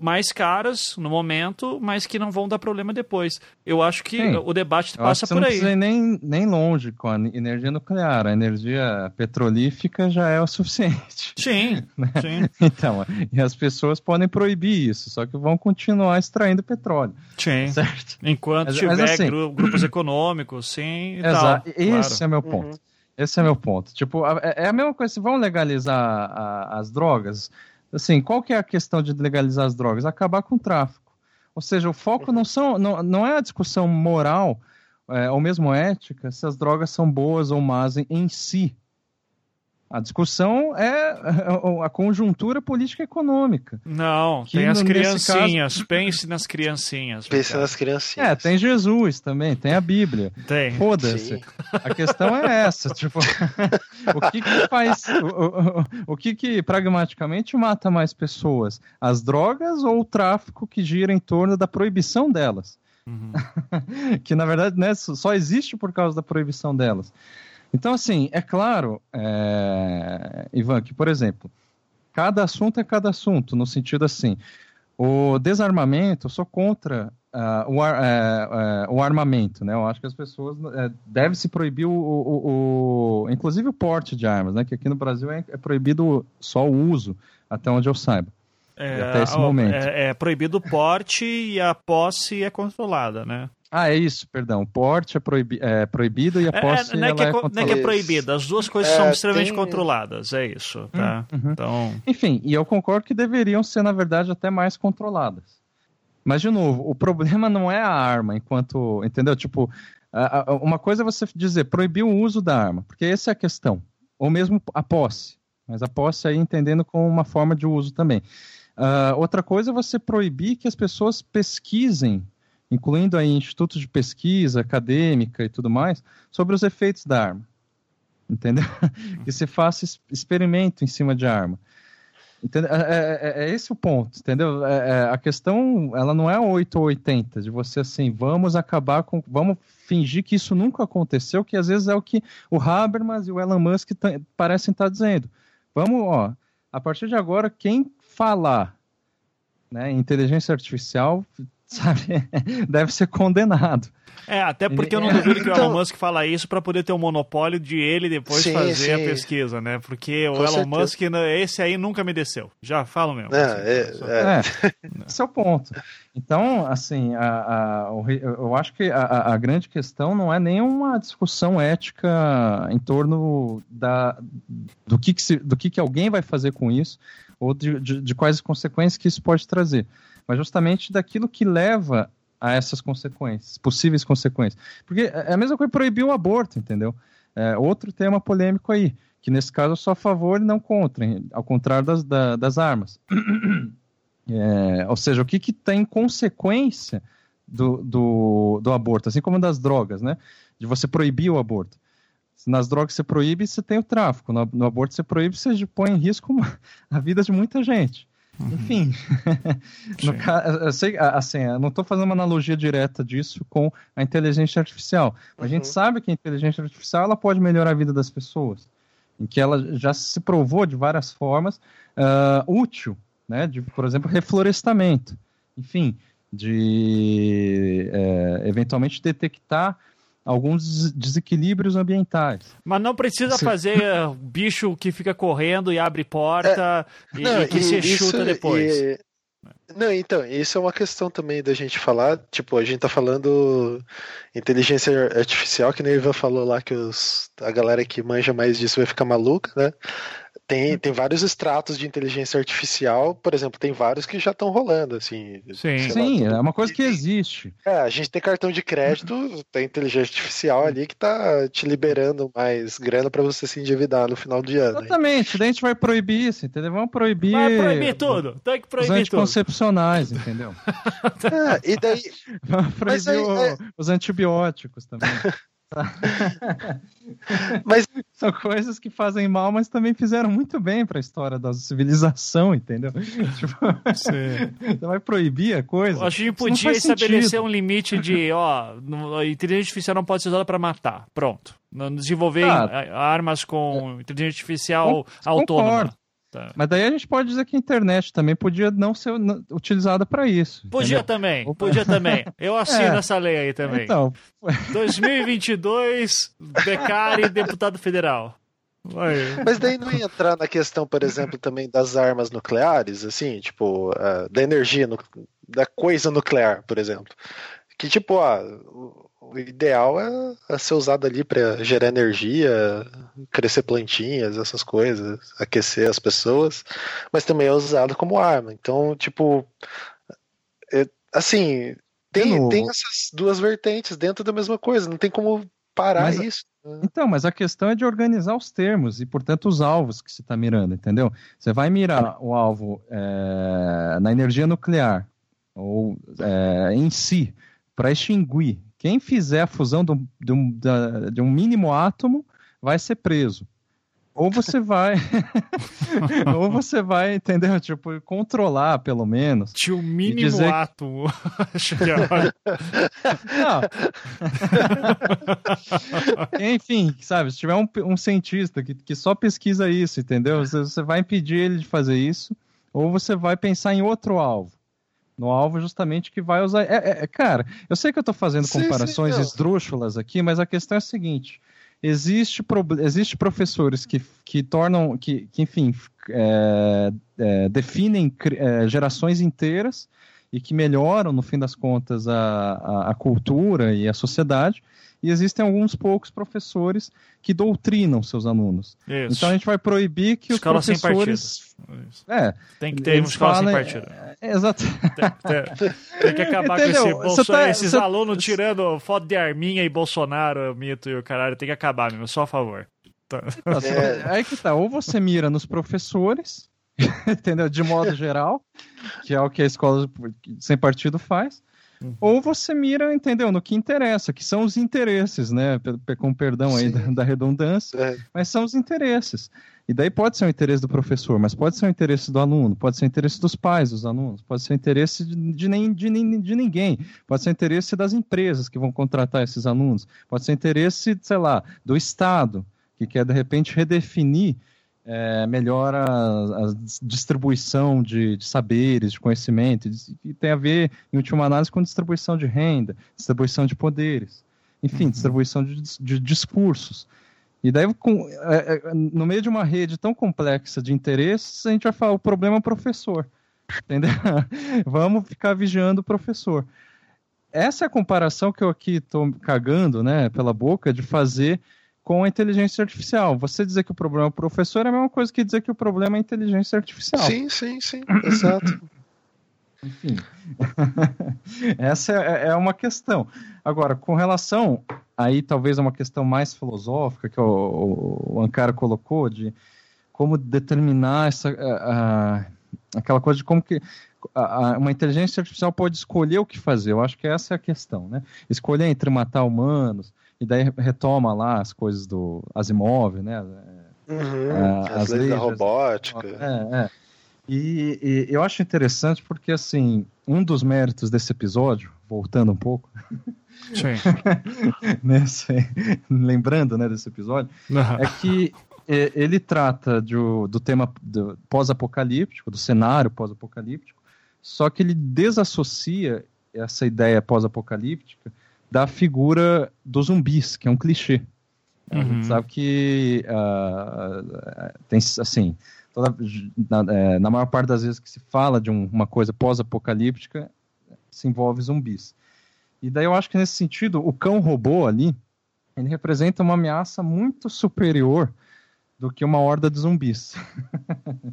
S1: Mais caras no momento, mas que não vão dar problema depois. Eu acho que Sim. o debate passa por aí.
S3: Não nem, nem longe com a energia nuclear. A energia petrolífica já é o suficiente.
S1: Sim, né? sim.
S3: Então, e as pessoas podem proibir isso, só que vão continuar extraindo petróleo.
S1: Sim. Certo? Enquanto mas, tiver mas assim, grupos econômicos, sim.
S3: Exato. Tal, Esse claro. é meu ponto. Uhum. Esse é meu ponto. Tipo, é, é a mesma coisa, se vão legalizar a, as drogas, assim, qual que é a questão de legalizar as drogas? Acabar com o tráfico. Ou seja, o foco não, são, não, não é a discussão moral é, ou mesmo ética se as drogas são boas ou más em, em si. A discussão é a conjuntura política econômica.
S1: Não, tem as criancinhas. Caso... Pense nas criancinhas.
S2: Pense nas criancinhas.
S3: É, tem Jesus também, tem a Bíblia.
S1: Tem.
S3: Foda-se. A questão é essa. tipo, o que, que faz. O, o, o, que, que pragmaticamente mata mais pessoas? As drogas ou o tráfico que gira em torno da proibição delas? Uhum. que na verdade né, só existe por causa da proibição delas. Então, assim, é claro, é... Ivan, que, por exemplo, cada assunto é cada assunto, no sentido assim, o desarmamento, eu sou contra uh, o, ar, uh, uh, o, armamento, né? Eu acho que as pessoas uh, deve se proibir o, o, o, inclusive o porte de armas, né? Que aqui no Brasil é, é proibido só o uso, até onde eu saiba. É, até esse momento.
S1: É, é, proibido o porte e a posse é controlada, né?
S3: Ah, é isso, perdão. O porte é, proibi é proibido e a é, posse é, não, é que é, é não
S1: é que é proibido, as duas coisas são extremamente tem... controladas, é isso, tá? Hum, uhum. Então...
S3: Enfim, e eu concordo que deveriam ser, na verdade, até mais controladas. Mas, de novo, o problema não é a arma, enquanto, entendeu? Tipo, uma coisa é você dizer, proibir o uso da arma, porque essa é a questão. Ou mesmo a posse, mas a posse aí entendendo como uma forma de uso também. Uh, outra coisa é você proibir que as pessoas pesquisem, incluindo aí institutos de pesquisa acadêmica e tudo mais, sobre os efeitos da arma. Entendeu? que se faça experimento em cima de arma. Entendeu? É, é, é, é esse o ponto, entendeu? É, é a questão, ela não é 8 ou 80, de você assim, vamos acabar com, vamos fingir que isso nunca aconteceu, que às vezes é o que o Habermas e o Elon Musk parecem estar dizendo. Vamos, ó, a partir de agora, quem falar né, inteligência artificial sabe? Deve ser condenado.
S1: É, até porque eu não duvido que o Elon então- Musk fala isso para poder ter o um monopólio de ele depois sim, fazer sim. a pesquisa, né? Porque o Com Elon certeza. Musk, esse aí nunca me desceu. Já falo mesmo.
S2: É, assim, é, é.
S3: é, esse é o ponto. Então, assim, a, a, eu acho que a, a, grande questão não é nenhuma discussão ética em torno da, do, que, que, se, do que, que alguém vai fazer com isso ou de, de, de quais consequências que isso pode trazer, mas justamente daquilo que leva a essas consequências, possíveis consequências. Porque é a mesma coisa proibir o aborto, entendeu? É outro tema polêmico aí, que nesse caso eu sou a favor e não contra, ao contrário das, da, das armas. É, ou seja, o que, que tem consequência do, do, do aborto, assim como das drogas, né? De você proibir o aborto. Nas drogas você proíbe, você tem o tráfico. No, no aborto você proíbe, você põe em risco a vida de muita gente. Uhum. Enfim, no, eu sei, assim, eu não estou fazendo uma analogia direta disso com a inteligência artificial. Uhum. A gente uhum. sabe que a inteligência artificial ela pode melhorar a vida das pessoas, em que ela já se provou de várias formas uh, útil, né? De, por exemplo, reflorestamento, enfim, de é, eventualmente detectar alguns desequilíbrios ambientais.
S1: Mas não precisa Você... fazer bicho que fica correndo e abre porta é, e, não, e, que e, se isso, chuta depois. E...
S2: Não, então, isso é uma questão também da gente falar. Tipo, a gente tá falando inteligência artificial, que nem o Ivan falou lá que os, a galera que manja mais disso vai ficar maluca, né? Tem, tem vários estratos de inteligência artificial, por exemplo, tem vários que já estão rolando, assim.
S3: Sim, Sim lá, é uma coisa que existe.
S2: É, a gente tem cartão de crédito, tem inteligência artificial ali que tá te liberando mais grana para você se endividar no final do ano.
S3: Exatamente, daí a gente vai proibir isso, entendeu? Vamos proibir.
S1: Vai proibir tudo, tem que proibir
S3: os tudo. entendeu?
S2: é, e daí.
S3: Proibir aí, é... os antibióticos também. mas são coisas que fazem mal, mas também fizeram muito bem para a história da civilização, entendeu? tipo, você vai proibir a coisa?
S1: Acho que podia estabelecer sentido. um limite de, ó, a inteligência artificial não pode ser usada para matar. Pronto. Não desenvolver ah, armas com inteligência artificial autônoma.
S3: Tá. Mas daí a gente pode dizer que a internet também podia não ser utilizada para isso.
S1: Podia entendeu? também, podia também. Eu assino é, essa lei aí também. Então. 2022, Becari, deputado federal.
S2: Mas daí não ia entrar na questão, por exemplo, também das armas nucleares, assim, tipo, uh, da energia, da coisa nuclear, por exemplo. Que tipo, ah, o ideal é, é ser usado ali para gerar energia, crescer plantinhas, essas coisas, aquecer as pessoas, mas também é usado como arma. Então, tipo, é, assim, tem, tem essas duas vertentes dentro da mesma coisa, não tem como parar mas, isso.
S3: Né? Então, mas a questão é de organizar os termos e, portanto, os alvos que você está mirando, entendeu? Você vai mirar o alvo é, na energia nuclear ou é, em si para extinguir quem fizer a fusão de um, de um, de um mínimo átomo vai ser preso. Ou você vai. ou você vai, entendeu? Tipo, controlar, pelo menos.
S1: Tinha o mínimo dizer... átomo.
S3: Não. Enfim, sabe? Se tiver um, um cientista que, que só pesquisa isso, entendeu? Você, você vai impedir ele de fazer isso, ou você vai pensar em outro alvo no alvo justamente que vai usar. É, é, é cara, eu sei que eu estou fazendo sim, comparações sim, esdrúxulas aqui, mas a questão é a seguinte: existe, pro, existe professores que, que tornam, que, que enfim, é, é, definem é, gerações inteiras e que melhoram, no fim das contas, a, a, a cultura e a sociedade e existem alguns poucos professores que doutrinam seus alunos. Isso. Então a gente vai proibir que
S1: escola
S3: os professores...
S1: É, tem que ter uma escola falem... sem partido.
S3: É, exato.
S1: Tem, tem, que acabar Entendeu? com esse Bolso... tá, esses alunos tirando foto de Arminha e Bolsonaro, Mito e o caralho. Tem que acabar mesmo, só a favor.
S3: Tá. É. Aí que tá, ou você mira nos professores, entendeu? De modo geral, que é o que a escola sem partido faz, Uhum. Ou você mira, entendeu, no que interessa, que são os interesses, né? Com perdão aí da, da, redundância, é. mas são os interesses. E daí pode ser o interesse do professor, mas pode ser o interesse do aluno, pode ser o interesse dos pais dos alunos, pode ser o interesse de, de, nem, de, de ninguém, pode ser o interesse das empresas que vão contratar esses alunos, pode ser o interesse, sei lá, do Estado, que quer de repente redefinir é, melhora a, a distribuição de, de, saberes, de conhecimento, e tem a ver, em última análise, com distribuição de renda, distribuição de poderes, enfim, uhum. distribuição de, de, discursos. E daí, com, é, é, no meio de uma rede tão complexa de interesses, a gente vai falar o problema é o professor. Entendeu? Vamos ficar vigiando o professor. Essa é a comparação que eu aqui estou cagando né, pela boca de fazer com a inteligência artificial. Você dizer que o problema é o professor é a mesma coisa que dizer que o problema é a inteligência artificial.
S2: Sim, sim, sim, exato.
S3: Enfim, essa é, é, uma questão. Agora, com relação, aí talvez é uma questão mais filosófica que o, o Ankara colocou, de como determinar essa, a, a, aquela coisa de como que a, uma inteligência artificial pode escolher o que fazer. Eu acho que essa é a questão, né? Escolher entre matar humanos, e daí retoma lá as coisas do Asimov, né?
S2: Uhum, é, as, as leis da robótica.
S3: É, é. E, e, eu acho interessante porque, assim, um dos méritos desse episódio, voltando um pouco, Nesse, lembrando né, desse episódio, é que é, ele trata de, do tema do pós-apocalíptico, do cenário pós-apocalíptico, só que ele desassocia essa ideia pós-apocalíptica da figura dos zumbis, que é um clichê. Uhum. A gente sabe que uh, tem, assim, toda, na, é, na, maior parte das vezes que se fala de um, uma coisa pós-apocalíptica, se envolve zumbis. E daí eu acho que nesse sentido, o cão robô ali, ele representa uma ameaça muito superior do que uma horda de zumbis.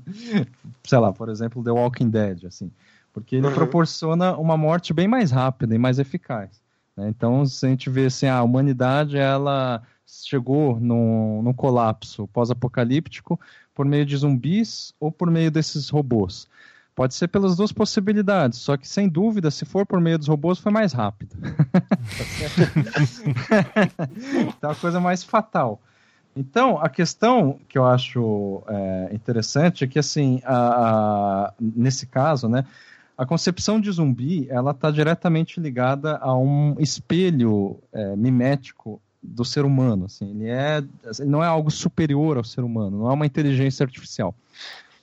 S3: Sei lá, por exemplo, The Walking Dead, assim. Porque ele uhum. proporciona uma morte bem mais rápida e mais eficaz. Né? Então, se a gente vê assim, a humanidade ela chegou num, num colapso pós-apocalíptico por meio de zumbis ou por meio desses robôs. Pode ser pelas duas possibilidades, só que sem dúvida, se for por meio dos robôs, foi mais rápido. então, a coisa mais fatal. Então, a questão que eu acho é, interessante é que, assim, a, a, nesse caso, né, a concepção de zumbi ela está diretamente ligada a um espelho é, mimético do ser humano. Assim, ele, é, ele não é algo superior ao ser humano, não é uma inteligência artificial.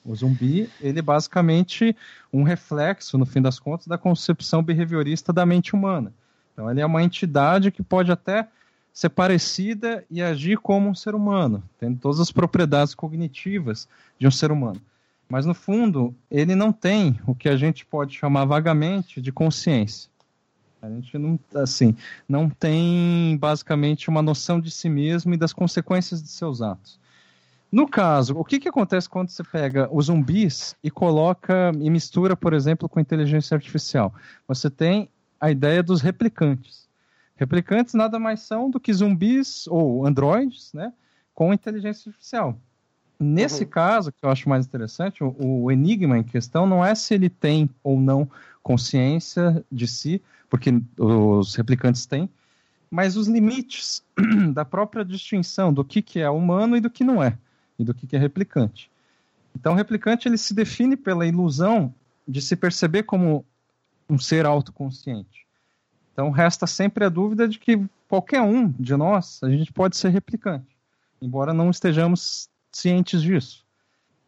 S3: O zumbi, ele é basicamente um reflexo, no fim das contas, da concepção behaviorista da mente humana. Então, ele é uma entidade que pode até ser parecida e agir como um ser humano, tendo todas as propriedades cognitivas de um ser humano. Mas no fundo, ele não tem o que a gente pode chamar vagamente de consciência. A gente não, assim, não tem basicamente uma noção de si mesmo e das consequências de seus atos. No caso, o que, que acontece quando você pega os zumbis e coloca e mistura, por exemplo, com inteligência artificial? Você tem a ideia dos replicantes. Replicantes nada mais são do que zumbis ou androides, né, com inteligência artificial. Nesse uhum. caso, que eu acho mais interessante, o, o, enigma em questão não é se ele tem ou não consciência de si, porque os replicantes têm, mas os limites da própria distinção do que, que é humano e do que não é, e do que, que é replicante. Então, o replicante ele se define pela ilusão de se perceber como um ser autoconsciente. Então, resta sempre a dúvida de que qualquer um de nós, a gente pode ser replicante, embora não estejamos cientes disso.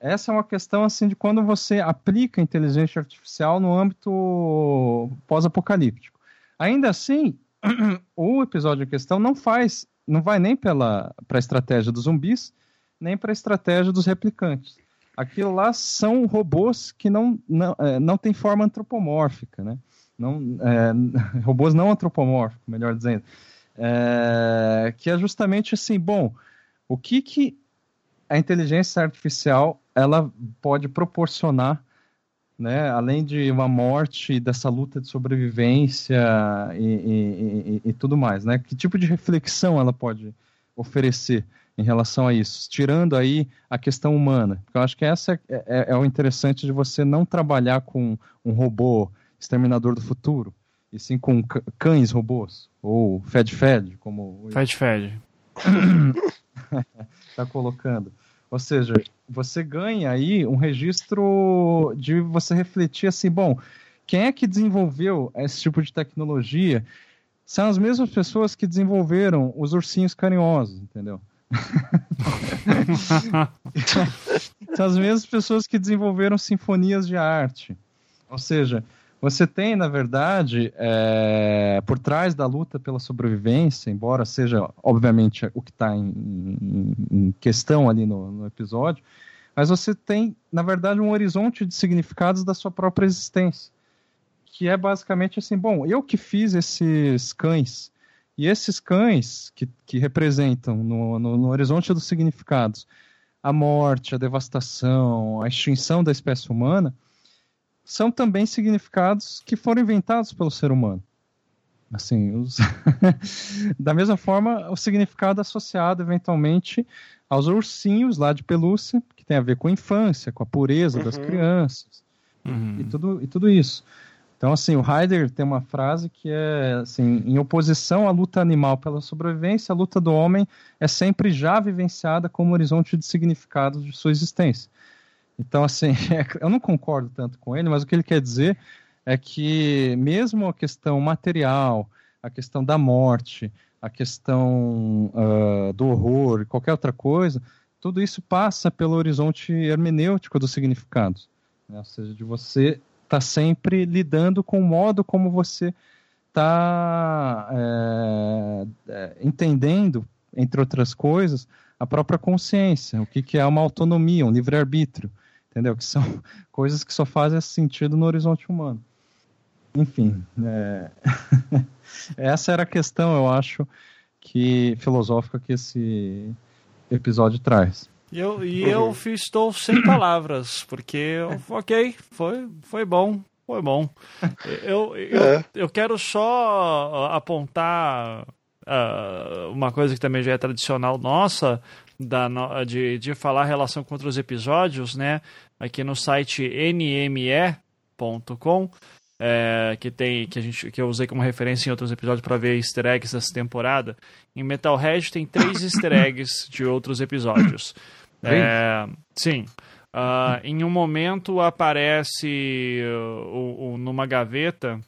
S3: Essa é uma questão assim de quando você aplica inteligência artificial no âmbito pós-apocalíptico. Ainda assim, o episódio em questão não faz, não vai nem pela para a estratégia dos zumbis, nem para a estratégia dos replicantes. Aquilo lá são robôs que não não, é, não têm forma antropomórfica, né? Não, é, robôs não antropomórficos, melhor dizendo. É, que é justamente assim, bom, o que que a inteligência artificial ela pode proporcionar, né, além de uma morte dessa luta de sobrevivência e, e, e, e, tudo mais, né? Que tipo de reflexão ela pode oferecer em relação a isso, tirando aí a questão humana? Porque eu acho que essa é, é, é o interessante de você não trabalhar com um robô exterminador do futuro, e sim com cães robôs ou Fed Fed, como
S1: Fed Fed
S3: está colocando. Ou seja, você ganha aí um registro de você refletir assim, bom, quem é que desenvolveu esse tipo de tecnologia? São as mesmas pessoas que desenvolveram os ursinhos carinhosos, entendeu? são as mesmas pessoas que desenvolveram sinfonias de arte. Ou seja, você tem, na verdade, é, por trás da luta pela sobrevivência, embora seja, obviamente, o que está em, em, em, questão ali no, no, episódio, mas você tem, na verdade, um horizonte de significados da sua própria existência. Que é basicamente assim: bom, eu que fiz esses cães, e esses cães que, que representam no, no, no horizonte dos significados a morte, a devastação, a extinção da espécie humana são também significados que foram inventados pelo ser humano. Assim, os... da mesma forma, o significado associado eventualmente aos ursinhos lá de pelúcia, que tem a ver com a infância, com a pureza uhum. das crianças uhum. e, tudo, e tudo isso. Então, assim, o Heidegger tem uma frase que é assim: em oposição à luta animal pela sobrevivência, a luta do homem é sempre já vivenciada como horizonte de significados de sua existência. Então, assim, eu não concordo tanto com ele, mas o que ele quer dizer é que mesmo a questão material, a questão da morte, a questão uh, do horror qualquer outra coisa, tudo isso passa pelo horizonte hermenêutico dos significados. Né? Ou seja, de você estar tá sempre lidando com o modo como você está é, é, entendendo, entre outras coisas, a própria consciência, o que, que é uma autonomia, um livre-arbítrio entendeu? Que são coisas que só fazem sentido no horizonte humano. Enfim, é... essa era a questão, eu acho, que filosófica que esse episódio traz.
S1: E eu, e eu estou sem palavras, porque, ok, foi, foi bom, foi bom. Eu, eu, é. eu quero só apontar uh, uma coisa que também já é tradicional nossa, da, de, de falar relação com outros episódios, né? Aqui no site nme.com, é, que tem que a gente que eu usei como referência em outros episódios para ver easter eggs dessa temporada. Em Metalhead tem três easter eggs de outros episódios. É, sim. Uh, em um momento aparece uh, uh, numa gaveta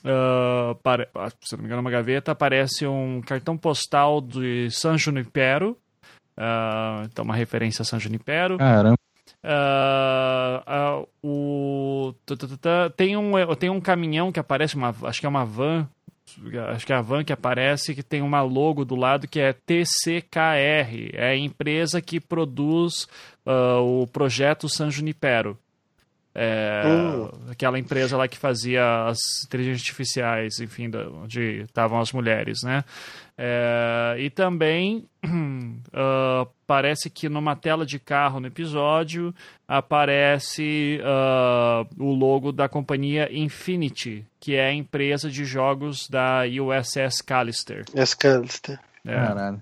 S1: Uh, para, se não me engano, uma gaveta, aparece um cartão postal de San Junipero, Uh, então, uma referência a San Junipero.
S3: Caramba.
S1: Uh, uh, o, tem, um, tem um caminhão que aparece, uma, acho que é uma van, acho que é a van que aparece, que tem uma logo do lado que é TCKR, é a empresa que produz o projeto San Junipero. É, uh. Aquela empresa lá que fazia as inteligências artificiais, enfim, onde estavam as mulheres, né? É, e também uh, parece que numa tela de carro no episódio aparece uh, o logo da companhia Infinity, que é a empresa de jogos da USS Callister.
S2: USS Callister.
S1: É. Caralho.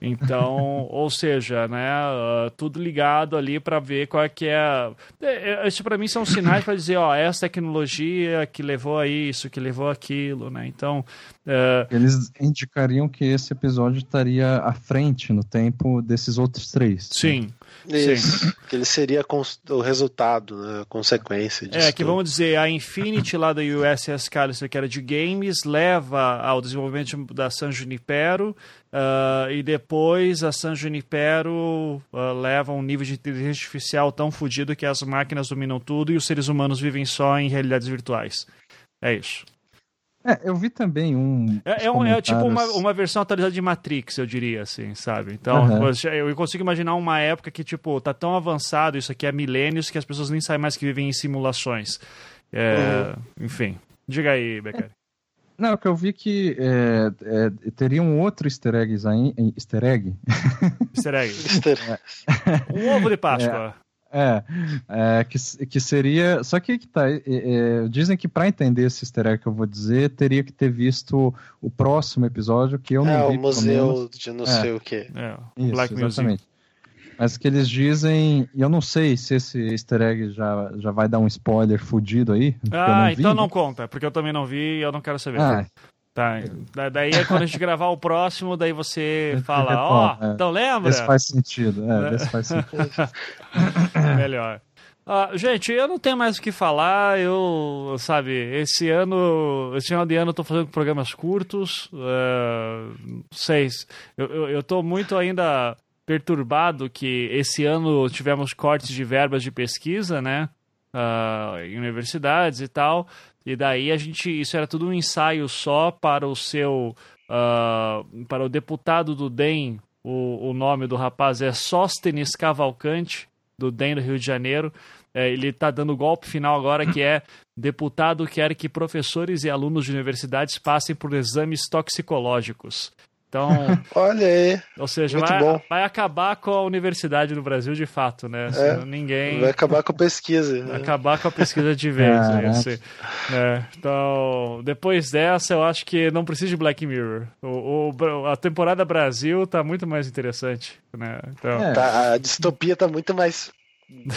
S1: Então, ou seja, né, uh, tudo ligado ali para ver qual é que é. é, é isso para mim são sinais para dizer, ó, essa tecnologia que levou a isso, que levou aquilo, né? Então, uh...
S3: eles indicariam que esse episódio estaria à frente no tempo desses outros três.
S1: Sim. Né?
S2: Isso. Que ele seria o resultado, né, a consequência disso.
S1: É, que vamos dizer, a Infinity lá da USS Callister, que era de games, leva ao desenvolvimento da San Junipero, uh, e depois a San Junipero uh, leva um nível de inteligência artificial tão fodido que as máquinas dominam tudo e os seres humanos vivem só em realidades virtuais. É isso.
S3: É, eu vi também um.
S1: É, é, um, é tipo uma, uma versão atualizada de Matrix, eu diria, assim, sabe? Então, uhum. eu consigo imaginar uma época que, tipo, tá tão avançado, isso aqui é milênios, que as pessoas nem sabem mais que vivem em simulações. É, uhum. Enfim. Diga aí, Becker.
S3: Não, é que eu vi que é, é, teria um outro easter egg aí. Easter egg?
S1: Easter egg. um ovo de Páscoa.
S3: É. É, é que, que seria. Só que que tá. É, é, dizem que para entender esse easter egg que eu vou dizer, teria que ter visto o próximo episódio que eu não
S2: é,
S3: vi.
S2: É, o museu de não sei o que.
S1: É, Isso, Black exatamente.
S3: Mas que eles dizem, e eu não sei se esse easter egg já, já vai dar um spoiler fudido aí.
S1: Ah, não então vi. não conta, porque eu também não vi e eu não quero saber. Ah, Tá, daí é quando a gente gravar o próximo, daí você fala, ó, oh, é. então lembra?
S3: Esse faz sentido, é, esse faz sentido.
S1: Melhor. Ah, gente, eu não tenho mais o que falar, eu, sabe, esse ano, esse final de ano eu tô fazendo programas curtos, uh, seis, eu, eu, eu tô muito ainda perturbado que esse ano tivemos cortes de verbas de pesquisa, né? Uh, em universidades e tal. E daí a gente. Isso era tudo um ensaio só para o seu. Uh, para o deputado do DEM, o, o nome do rapaz é Sóstenes Cavalcante, do DEM do Rio de Janeiro. É, ele está dando o golpe final agora, que é deputado quer que professores e alunos de universidades passem por exames toxicológicos. Então,
S2: olha aí.
S1: Ou seja, vai, vai, acabar com a universidade no Brasil de fato, né? É, ninguém
S2: vai acabar com a pesquisa.
S1: Vai né? acabar com a pesquisa de vez. né? assim, é, então, depois dessa, eu acho que não precisa de Black Mirror. O, o a temporada Brasil tá muito mais interessante, né?
S2: Então, é. tá, a distopia tá muito mais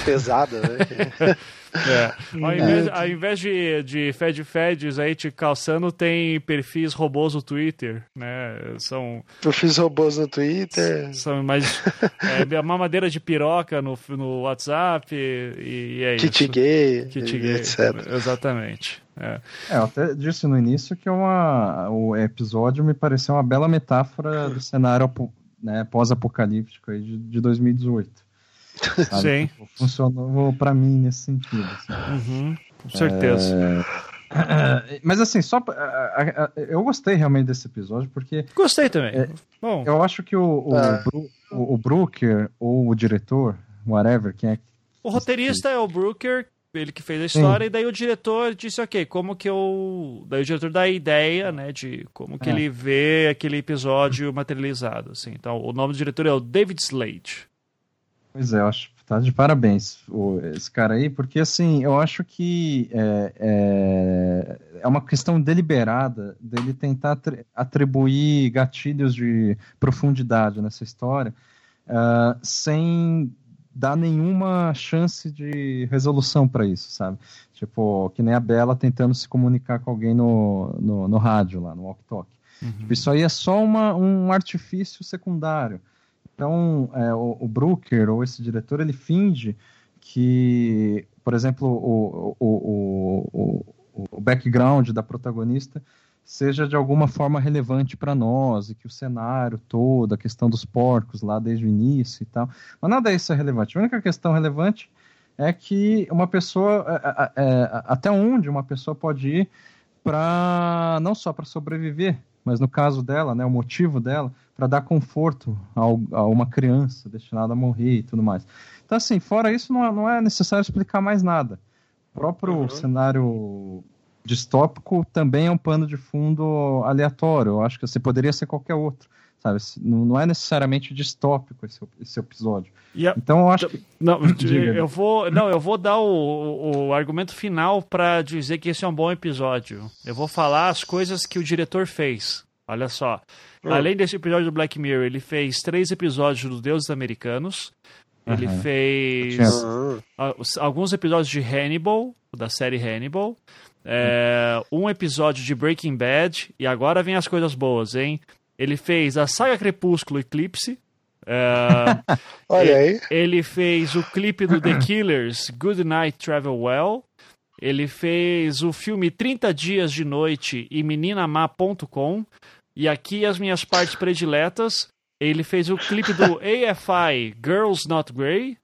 S2: pesada, né?
S1: É. Ao invés, ao invés de, de Fed Feds aí te calçando, tem perfis robôs no Twitter, né? São.
S2: Perfis robôs no Twitter.
S1: São mais. é, mamadeira de piroca no, no WhatsApp e, e é
S2: Kit isso. gay.
S1: Kit gay. Etc. Exatamente. É.
S3: é, eu até disse no início que é uma, o episódio me pareceu uma bela metáfora do cenário né, pós-apocalíptico de, de 2018.
S1: Sim.
S3: Tipo, funcionou para mim nesse sentido. Assim.
S1: Uhum, com certeza.
S3: É... Mas assim, só eu gostei realmente desse episódio porque
S1: gostei também.
S3: É, Bom, eu acho que o o, ah. o, o Brooker ou o diretor, whatever, quem é
S1: o roteirista é o Brooker, ele que fez a história, Sim. e daí o diretor disse, ok, como que eu. Daí o diretor dá a ideia, né, de como que é. ele vê aquele episódio materializado. Assim. Então, o nome do diretor é o David Slade.
S3: Pois é, eu acho tá de parabéns o, esse cara aí, porque assim, eu acho que é, é, é uma questão deliberada dele tentar atribuir gatilhos de profundidade nessa história uh, sem dar nenhuma chance de resolução para isso, sabe? Tipo, que nem a Bela tentando se comunicar com alguém no, no, no rádio lá, no walk-talk. Uhum. Tipo, isso aí é só uma, um artifício secundário. Então, é, o, o Brooker, ou esse diretor, ele finge que, por exemplo, o, o, o, o background da protagonista seja de alguma forma relevante para nós, e que o cenário todo, a questão dos porcos lá desde o início e tal. Mas nada disso é relevante. A única questão relevante é que uma pessoa, é, é, é até onde uma pessoa pode ir para, não só para sobreviver, mas no caso dela, né, o motivo dela, para dar conforto ao, a uma criança destinada a morrer e tudo mais. Então, assim, fora isso, não é, não é necessário explicar mais nada. O próprio uhum. cenário distópico também é um pano de fundo aleatório. Eu acho que você poderia ser qualquer outro. Sabe? Não é necessariamente distópico esse, esse episódio. A... Então eu acho que.
S1: Não, eu vou, não, eu vou dar o, o argumento final para dizer que esse é um bom episódio. Eu vou falar as coisas que o diretor fez. Olha só. Hum. Além desse episódio do Black Mirror, ele fez três episódios dos Deuses Americanos. Ele uhum. fez alguns episódios de Hannibal, da série Hannibal. É, um episódio de Breaking Bad. E agora vem as coisas boas, hein? Ele fez a saga Crepúsculo Eclipse. Uh,
S2: Olha aí.
S1: Ele fez o clipe do The Killers, Good Night Travel Well. Ele fez o filme 30 Dias de Noite e meninamá.com. E aqui as minhas partes prediletas. Ele fez o clipe do AFI, Girls Not Grey.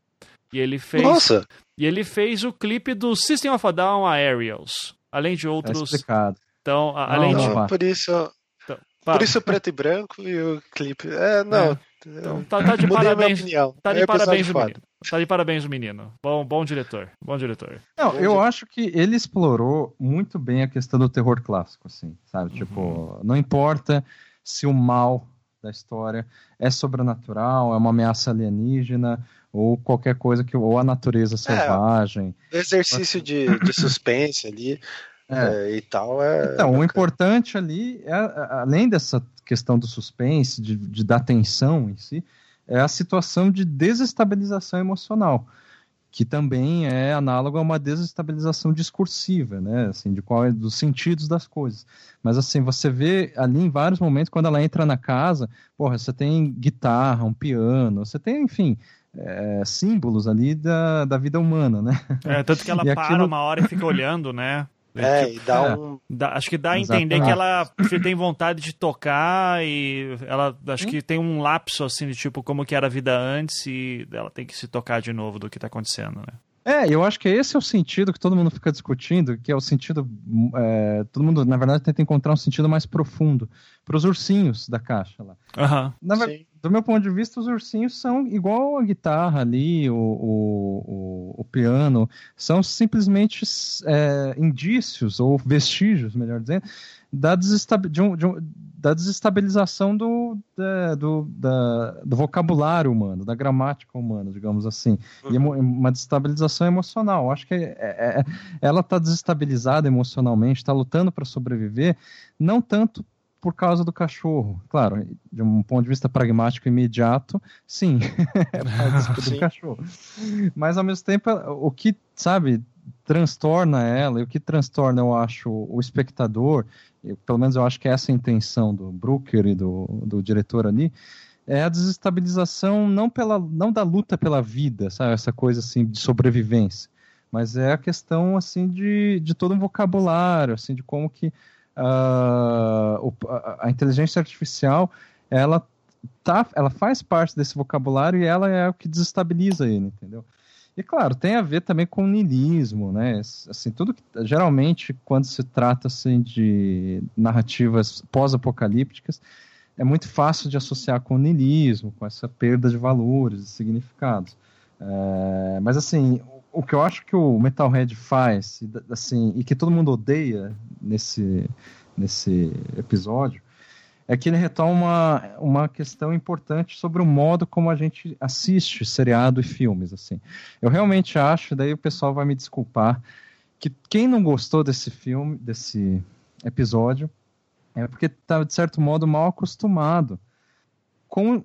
S1: E ele fez.
S2: Nossa!
S1: E ele fez o clipe do System of a Down Aerials. Além de outros.
S3: É explicado.
S1: Então, além
S2: não, de. Por isso, por isso preto e branco e o clipe. É, não. É.
S1: Então, tá, tá de parabéns. Tá de é parabéns o menino. Tá de parabéns o menino. Bom, bom diretor. Bom diretor.
S3: Não, bom eu diretor. acho que ele explorou muito bem a questão do terror clássico, assim, sabe? Uhum. Tipo, não importa se o mal da história é sobrenatural, é uma ameaça alienígena ou qualquer coisa que ou a natureza é, selvagem.
S2: É, exercício de, de suspense ali. É. É, e tal. É
S3: então, bacana. o importante ali, é, além dessa questão do suspense, de, de dar tensão em si, é a situação de desestabilização emocional, que também é análogo a uma desestabilização discursiva, né, assim, de qual é dos sentidos das coisas. Mas assim, você vê ali em vários momentos quando ela entra na casa, porra, você tem guitarra, um piano, você tem, enfim, é, símbolos ali da, da vida humana, né?
S1: É, tanto que ela para aquilo... uma hora e fica olhando, né?
S2: É, e dá é. um.
S1: Dá, acho que dá a entender que ela tem vontade de tocar e ela acho que tem um lapso assim de tipo como que era a vida antes e ela tem que se tocar de novo do que tá acontecendo, né?
S3: É, eu acho que esse é o sentido que todo mundo fica discutindo, que é o sentido. É, todo mundo, na verdade, tenta encontrar um sentido mais profundo para os ursinhos da caixa lá.
S1: Uhum.
S3: Na, do meu ponto de vista, os ursinhos são igual a guitarra ali, o, o, o, o piano, são simplesmente é, indícios, ou vestígios, melhor dizendo, da, desestabi de um, de um, da desestabilização do, da, do, da, do vocabulário humano, da gramática humana, digamos assim. Uhum. E uma desestabilização emocional. Acho que é, é, é ela está desestabilizada emocionalmente, está lutando para sobreviver, não tanto por causa do cachorro. Claro, de um ponto de vista pragmático imediato, sim, é por causa do cachorro. Mas ao mesmo tempo, o que, sabe, transtorna ela, e o que transtorna, eu acho, o espectador, pelo menos eu acho que é essa a intenção do Brooker e do, do diretor ali, é a desestabilização não, pela, não da luta pela vida, sabe, essa coisa assim de sobrevivência, mas é a questão assim de, de todo um vocabulário, assim, de como que uh, a inteligência artificial ela tá, ela faz parte desse vocabulário e ela é o que desestabiliza ele, entendeu? E claro, tem a ver também com o niilismo, né? Assim, tudo que geralmente quando se trata assim de narrativas pós-apocalípticas, é muito fácil de associar com o niilismo, com essa perda de valores e significados. É, mas assim, o que eu acho que o Metalhead faz, assim, e que todo mundo odeia nesse, nesse episódio, é que ele retoma uma, uma questão importante sobre o modo como a gente assiste seriado e filmes, assim. Eu realmente acho, daí o pessoal vai me desculpar, que quem não gostou desse filme, desse episódio, é porque está, de certo modo, mal acostumado com,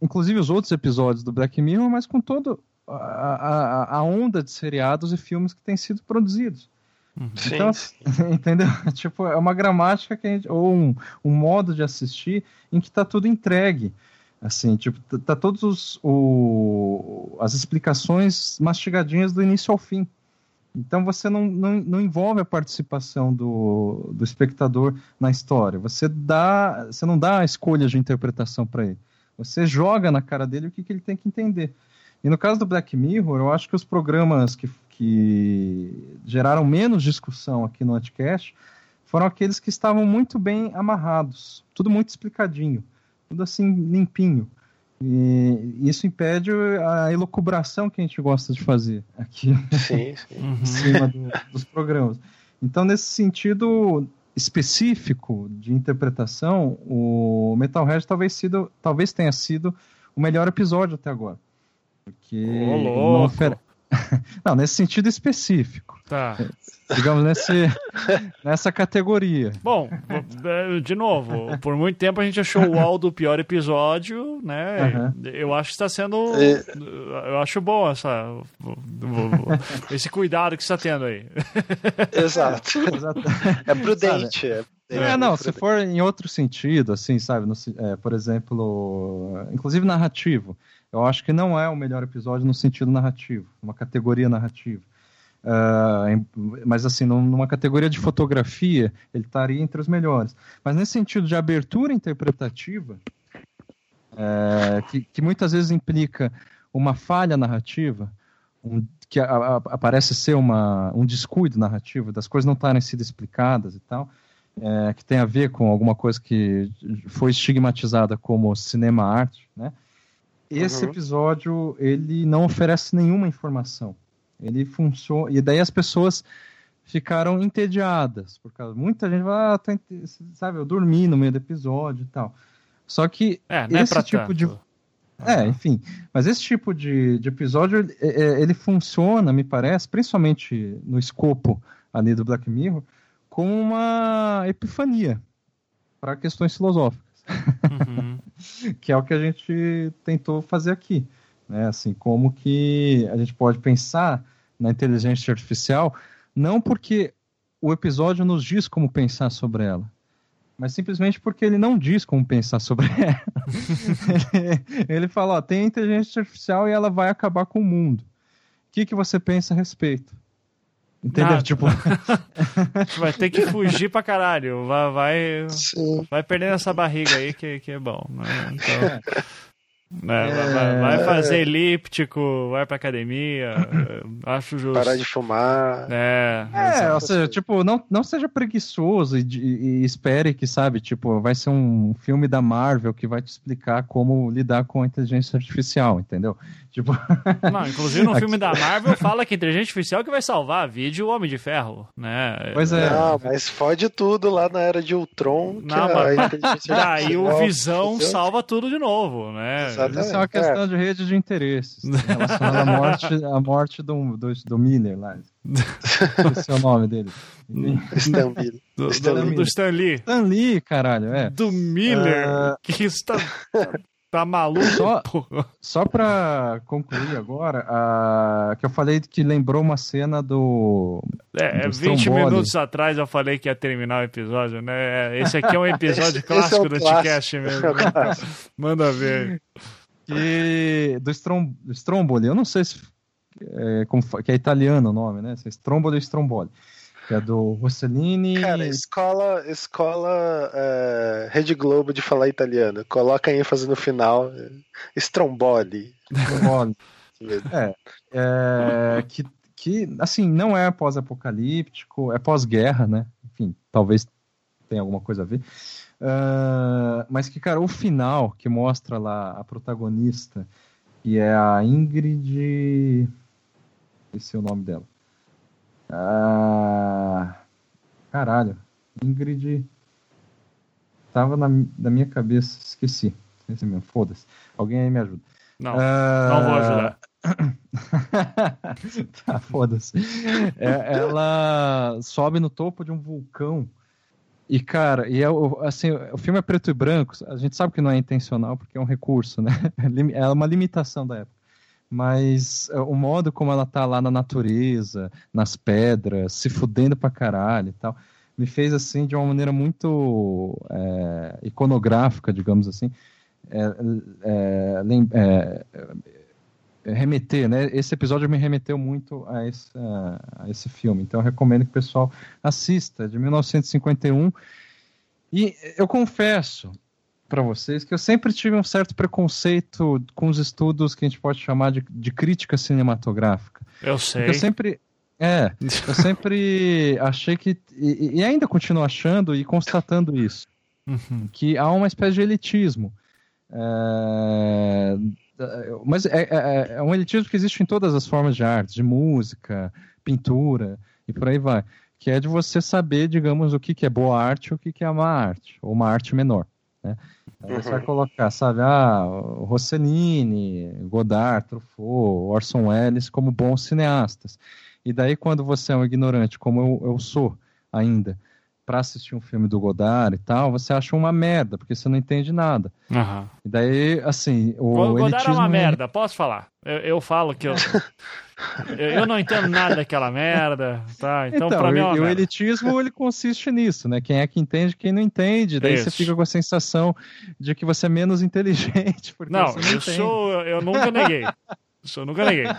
S3: inclusive, os outros episódios do Black Mirror, mas com todo a, onda de seriados e filmes que têm sido produzidos.
S2: Uhum. Então, sim,
S3: entendeu? Tipo, é uma gramática que gente, ou um, um modo de assistir em que está tudo entregue. Assim, tipo, tá, tá todos os o, as explicações mastigadinhas do início ao fim. Então você não, não, não envolve a participação do, do espectador na história. Você dá, você não dá a escolha de interpretação para ele. Você joga na cara dele o que, que ele tem que entender. E no caso do Black Mirror, eu acho que os programas que, que geraram menos discussão aqui no Anticast foram aqueles que estavam muito bem amarrados, tudo muito explicadinho, tudo assim limpinho. E isso impede a elucubração que a gente gosta de fazer aqui
S2: sim, sim.
S3: em cima do, dos programas. Então, nesse sentido específico de interpretação, o Metalhead talvez, sido, talvez tenha sido o melhor episódio até agora. Porque
S1: oh, não.
S3: não, nesse sentido específico.
S1: Tá.
S3: Digamos, nesse, nessa categoria.
S1: Bom, de novo, por muito tempo a gente achou o UOL do pior episódio, né? Uhum. Eu acho que está sendo. É. Eu acho bom essa, esse cuidado que você está tendo aí.
S2: Exato. É prudente. É,
S3: é, não, se for em outro sentido, assim, sabe? No, é, por exemplo, inclusive narrativo eu acho que não é o melhor episódio no sentido narrativo, uma categoria narrativa. Uh, mas assim, numa categoria de fotografia, ele estaria entre os melhores. Mas nesse sentido de abertura interpretativa, é, que, que, muitas vezes implica uma falha narrativa, um, que a, a, aparece ser uma, um descuido narrativo, das coisas não estarem sido explicadas e tal, é, que tem a ver com alguma coisa que foi estigmatizada como cinema-arte, né? Esse uhum. episódio ele não oferece nenhuma informação. Ele funciona e daí as pessoas ficaram entediadas por causa muita gente vai ah, tô, sabe eu dormi no meio do episódio e tal. Só que
S1: é, esse
S3: tipo
S1: tanto.
S3: de é, enfim, mas esse tipo de, de episódio é, ele funciona, me parece, principalmente no escopo ali do Black Mirror, como uma epifania para questões filosóficas. Uhum. que é o que a gente tentou fazer aqui. Né? Assim, como que a gente pode pensar na inteligência artificial, não porque o episódio nos diz como pensar sobre ela, mas simplesmente porque ele não diz como pensar sobre ela. ele, ele fala, ó, tem inteligência artificial e ela vai acabar com o mundo. O que, que você pensa a respeito? Entendeu?
S1: Nada.
S3: Tipo,
S1: Vai ter que fugir pra caralho. Vai, vai,
S2: Sim.
S1: vai perdendo essa barriga aí que, que é bom. Né? Então, né, vai-
S3: É.
S1: vai, vai fazer elíptico, vai pra academia. Acho justo.
S2: Parar de fumar.
S1: É,
S3: É, ou
S2: Exato.
S3: seja, tipo, não, não seja preguiçoso e, e espere que, sabe, tipo, vai ser um filme da Marvel que vai te explicar como lidar com a inteligência artificial, entendeu? Tipo,
S1: Não, inclusive no filme da Marvel fala que a inteligência artificial que vai salvar a vídeo o Homem de Ferro, né?
S3: pois é.
S2: Não, mas fode tudo lá na era de Ultron. que
S1: Não,
S2: a
S1: mas- Daí o Visão salva tudo de novo, né?
S2: Exato.
S3: Isso é uma questão de rede de interesses relacionada à morte, à morte do, do, do Miller lá. Esse é o nome dele. Enfim,
S2: Stambilho.
S1: Do,
S2: Stan
S1: do,
S2: Lee.
S1: do Stan Lee,
S3: Stan Lee, caralho, é.
S1: do Miller,
S3: Ah.
S1: que está tá maluco,
S3: Só-
S1: porra.
S3: Só pra concluir agora, a, que eu falei que lembrou uma cena do.
S1: É,
S3: do
S1: 20
S3: Stromboli.
S1: minutos atrás eu falei que ia terminar o episódio, né? Esse aqui é um episódio
S2: esse
S1: clássico
S2: é
S1: do. Anticast mesmo.
S2: É clássico.
S1: Manda ver.
S3: Que, do, Strom, Stromboli, eu não sei se. É, como, que é italiano o nome, né? Se é Stromboli ou Stromboli. Que é do Rossellini.
S2: Cara, escola, escola é, Rede Globo de falar italiano. Coloca ênfase no final. Stromboli.
S3: Stromboli. É, é, que, que, assim, não é pós-apocalíptico, é pós-guerra, né? Enfim, talvez tenha alguma coisa a ver. Ah, mas que, cara, o final que mostra lá a protagonista, que é a Ingrid. Esse é o nome dela. Ah, caralho, Ingrid. Tava na, na minha cabeça, esqueci. Esse mesmo, foda-se. Alguém aí me ajuda.
S1: Não,
S3: Ah,
S1: não vou ajudar.
S3: tá, foda-se. É, ela sobe no topo de um vulcão. E, cara, e é, o- assim, o filme é preto e branco. A gente sabe que não é intencional, porque é um recurso, né? É uma limitação da época. Mas é, o modo como ela tá lá na natureza, nas pedras, se fudendo pra caralho e tal, me fez, assim, de uma maneira muito é, iconográfica, digamos assim, é, é, é, remeter, né? Esse episódio me remeteu muito a esse, a esse filme. Então eu recomendo que o pessoal assista, é de 1951. E eu confesso para vocês que eu sempre tive um certo preconceito com os estudos que a gente pode chamar de, de crítica cinematográfica.
S1: Eu
S3: Porque
S1: sei.
S3: eu sempre. É, eu sempre achei que. E, e ainda continuo achando e constatando isso
S1: Uhum.
S3: que há uma espécie de elitismo. É, Mas é, é- é um elitismo que existe em todas as formas de arte, de música, pintura e por aí vai. Que é de você saber, digamos, o que, que é boa arte e o que, que é má arte, ou uma arte menor. Né? Aí Você
S2: Uhum.
S3: vai colocar, sabe, ah, Rossellini, Godard, Truffaut, Orson Welles como bons cineastas. E daí, quando você é um ignorante, como eu, eu sou ainda, para assistir um filme do Godard e tal, você acha uma merda, porque você não entende nada.
S1: Aham.
S3: E daí, assim, o,
S1: O Godard é uma merda, posso falar? Eu, eu falo que eu, eu. eu não entendo nada daquela merda, tá? Então,
S3: Então,
S1: pra mim é
S3: e- o elitismo ele consiste nisso, né? Quem é que entende, quem não entende. Daí você
S1: Isso.
S3: fica com a sensação de que você é menos inteligente, porque
S1: Não,
S3: você não
S1: eu
S3: entende.
S1: sou. Eu nunca neguei. Isso eu nunca neguei.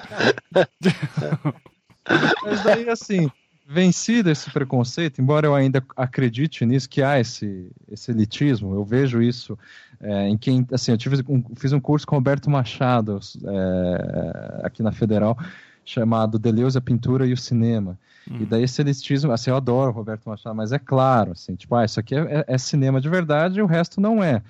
S3: Mas daí, assim, vencido esse preconceito, embora eu ainda acredite nisso, que há esse, esse elitismo, eu vejo isso é, em quem, assim, eu tive um, fiz um curso com Roberto Machado é, aqui na Federal, chamado Deleuze, a Pintura e o Cinema.
S1: Hum.
S3: E daí esse elitismo, assim, eu adoro o Roberto Machado, mas é claro, assim, tipo, ah, isso aqui é, é- é cinema de verdade e o resto não é.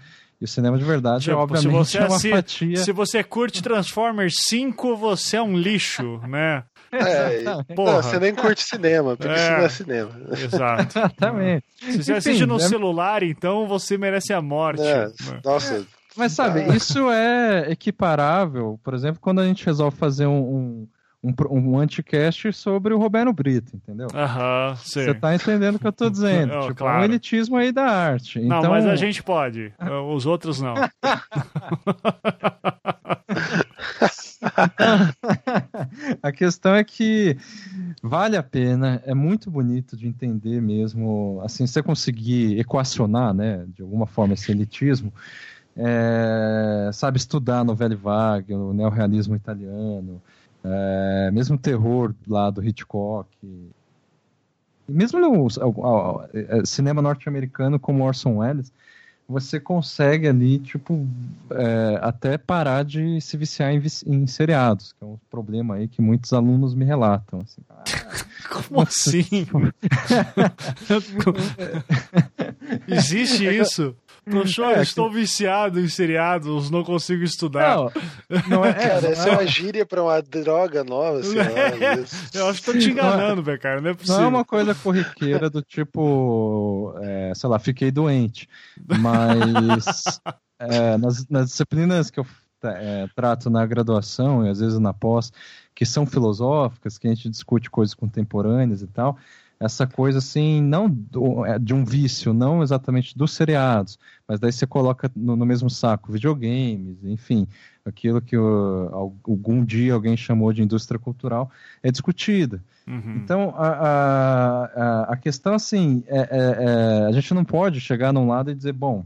S3: E o cinema de verdade,
S1: Tipo,
S3: obviamente,
S1: se você
S3: é uma
S1: assi-
S3: fatia...
S1: Se você curte Transformers 5, você é um lixo, né?
S2: É,
S3: Exatamente.
S2: não, você nem curte cinema, porque
S1: É.
S2: isso não é cinema.
S1: Exato.
S3: Exatamente.
S1: Se você
S3: Enfim,
S1: assiste no
S3: é-
S1: celular, então você merece a morte.
S2: É,
S1: né?
S2: nossa,
S3: Mas sabe,
S2: Ah.
S3: isso é equiparável, por exemplo, quando a gente resolve fazer um, um, um, um anticast sobre o Roberto Brito, entendeu?
S1: Aham, sim.
S3: Você tá entendendo o que eu tô dizendo.
S1: Oh,
S3: tipo, é
S1: claro.
S3: um elitismo aí da arte.
S1: Não,
S3: então,
S1: mas a gente pode. Os outros não.
S3: a questão é que vale a pena, é muito bonito de entender mesmo, assim, se você conseguir equacionar, né, de alguma forma esse elitismo, é, sabe, estudar novela vague, o neorrealismo italiano, é, mesmo o terror lá do Hitchcock, Mesmo no é, cinema norte-americano como Orson Welles, você consegue ali, tipo, é, até parar de se viciar em, em, seriados, que é um problema aí que muitos alunos me relatam. Assim, ah,
S1: Como assim? Existe isso? Professor, é, estou que... viciado em seriados, não consigo estudar. Não,
S2: não é, cara, essa é uma gíria pra uma droga nova, sei lá.
S1: Eu acho que tô te enganando, velho, cara, não é possível.
S3: Não é uma coisa corriqueira do tipo, é, sei lá, fiquei doente. Mas é, nas, nas, disciplinas que eu é, trato na graduação e às vezes na pós, que são filosóficas, que a gente discute coisas contemporâneas e tal, essa coisa assim, não do, é, de um vício, não exatamente dos seriados, mas daí você coloca no, no mesmo saco videogames, enfim, aquilo que o, algum dia alguém chamou de indústria cultural, é discutida. Uhum. Então, a, a, a questão assim, é, é, é, a gente não pode chegar num lado e dizer, bom,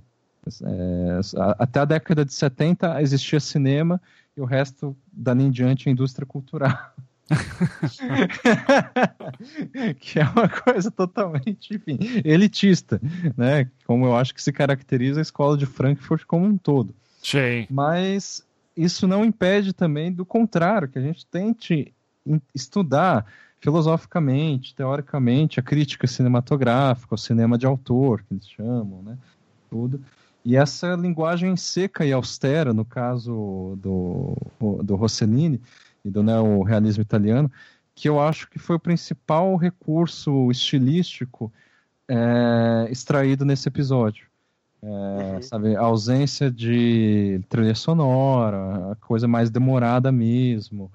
S3: é, até a década de 70 existia cinema e o resto, dali em diante, a indústria cultural. que é uma coisa totalmente, enfim, elitista, né? Como eu acho que se caracteriza a escola de Frankfurt como um todo.
S1: Sim.
S3: Mas isso não impede também do contrário, que a gente tente estudar filosoficamente, teoricamente, a crítica cinematográfica, o cinema de autor, que eles chamam, né? Tudo. E essa linguagem seca e austera, no caso do, do Rossellini, e do neorrealismo italiano, que eu acho que foi o principal recurso estilístico é, extraído nesse episódio. É, uhum. sabe, a ausência de trilha sonora, a coisa mais demorada mesmo.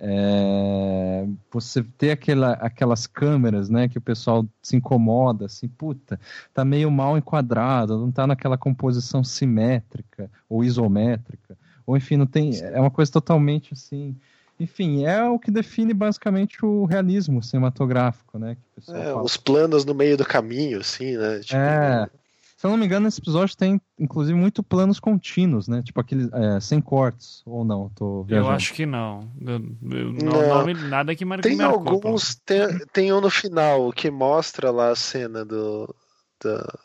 S3: É, você ter aquela, aquelas câmeras, né, que o pessoal se incomoda, assim, puta, tá meio mal enquadrado, não tá naquela composição simétrica ou isométrica, ou enfim, não tem, é uma coisa totalmente assim, enfim, é o que define basicamente o realismo cinematográfico, né?
S2: É, os planos no meio do caminho, assim, né?
S3: Tipo, é. Se eu não me engano, esse episódio tem, inclusive, muito planos contínuos, né? Tipo aquele é, sem cortes, ou não? Tô
S1: viajando. Eu acho que não. Eu, eu, não, não. nada que marque
S2: Tem alguns, tem, tem um no final que mostra lá a cena do, da,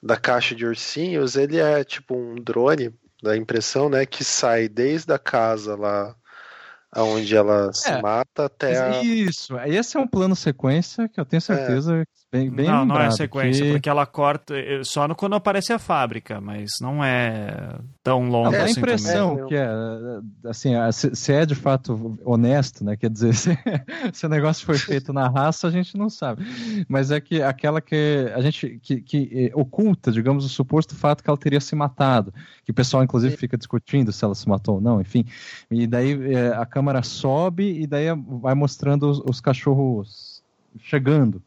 S2: da caixa de ursinhos. Ele é tipo um drone da impressão, né? Que sai desde a casa lá onde ela se é, mata até a...
S3: Isso, esse é um plano sequência que eu tenho certeza é. Bem, bem
S1: Não, lembrado, não é sequência, que... porque ela corta eh, só no, quando aparece a fábrica, mas não é tão longo
S3: é,
S1: assim.
S3: a impressão também. que é, assim, se é de fato honesto, né, quer dizer, se, se o negócio foi feito na raça, a gente não sabe, mas é que aquela que a gente, que, que eh, oculta, digamos, o suposto fato que ela teria se matado, que o pessoal inclusive fica discutindo se ela se matou ou não, enfim, e daí é, a câmera sobe e daí vai mostrando os, os cachorros chegando.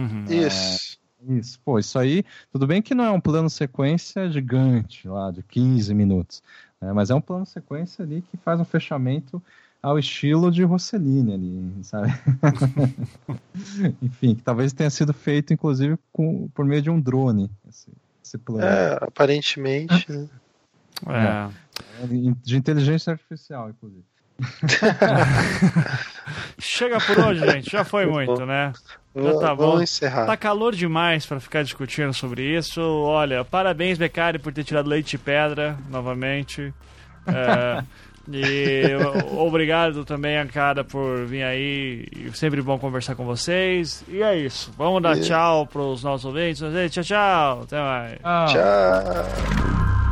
S2: Uhum. Isso.
S3: É, isso, pô, isso aí, tudo bem que não é um plano sequência gigante lá, de 15 minutos, né, mas é um plano sequência ali que faz um fechamento ao estilo de Rossellini ali, sabe? Enfim, que talvez tenha sido feito, inclusive, com, por meio de um drone, esse, esse plano.
S2: É, aparentemente, né?
S3: É. é. De inteligência artificial, inclusive.
S1: Chega por hoje, gente. Já foi muito, né? Já tá bom.
S2: Vamos encerrar.
S1: Tá calor demais para ficar discutindo sobre isso. Olha, parabéns, Becari, por ter tirado leite de pedra novamente. É, e obrigado também, Ancada, por vir aí. Sempre bom conversar com vocês. E é isso. Vamos dar e... tchau pros nossos ouvintes. Tchau, tchau. Até mais.
S2: Tchau.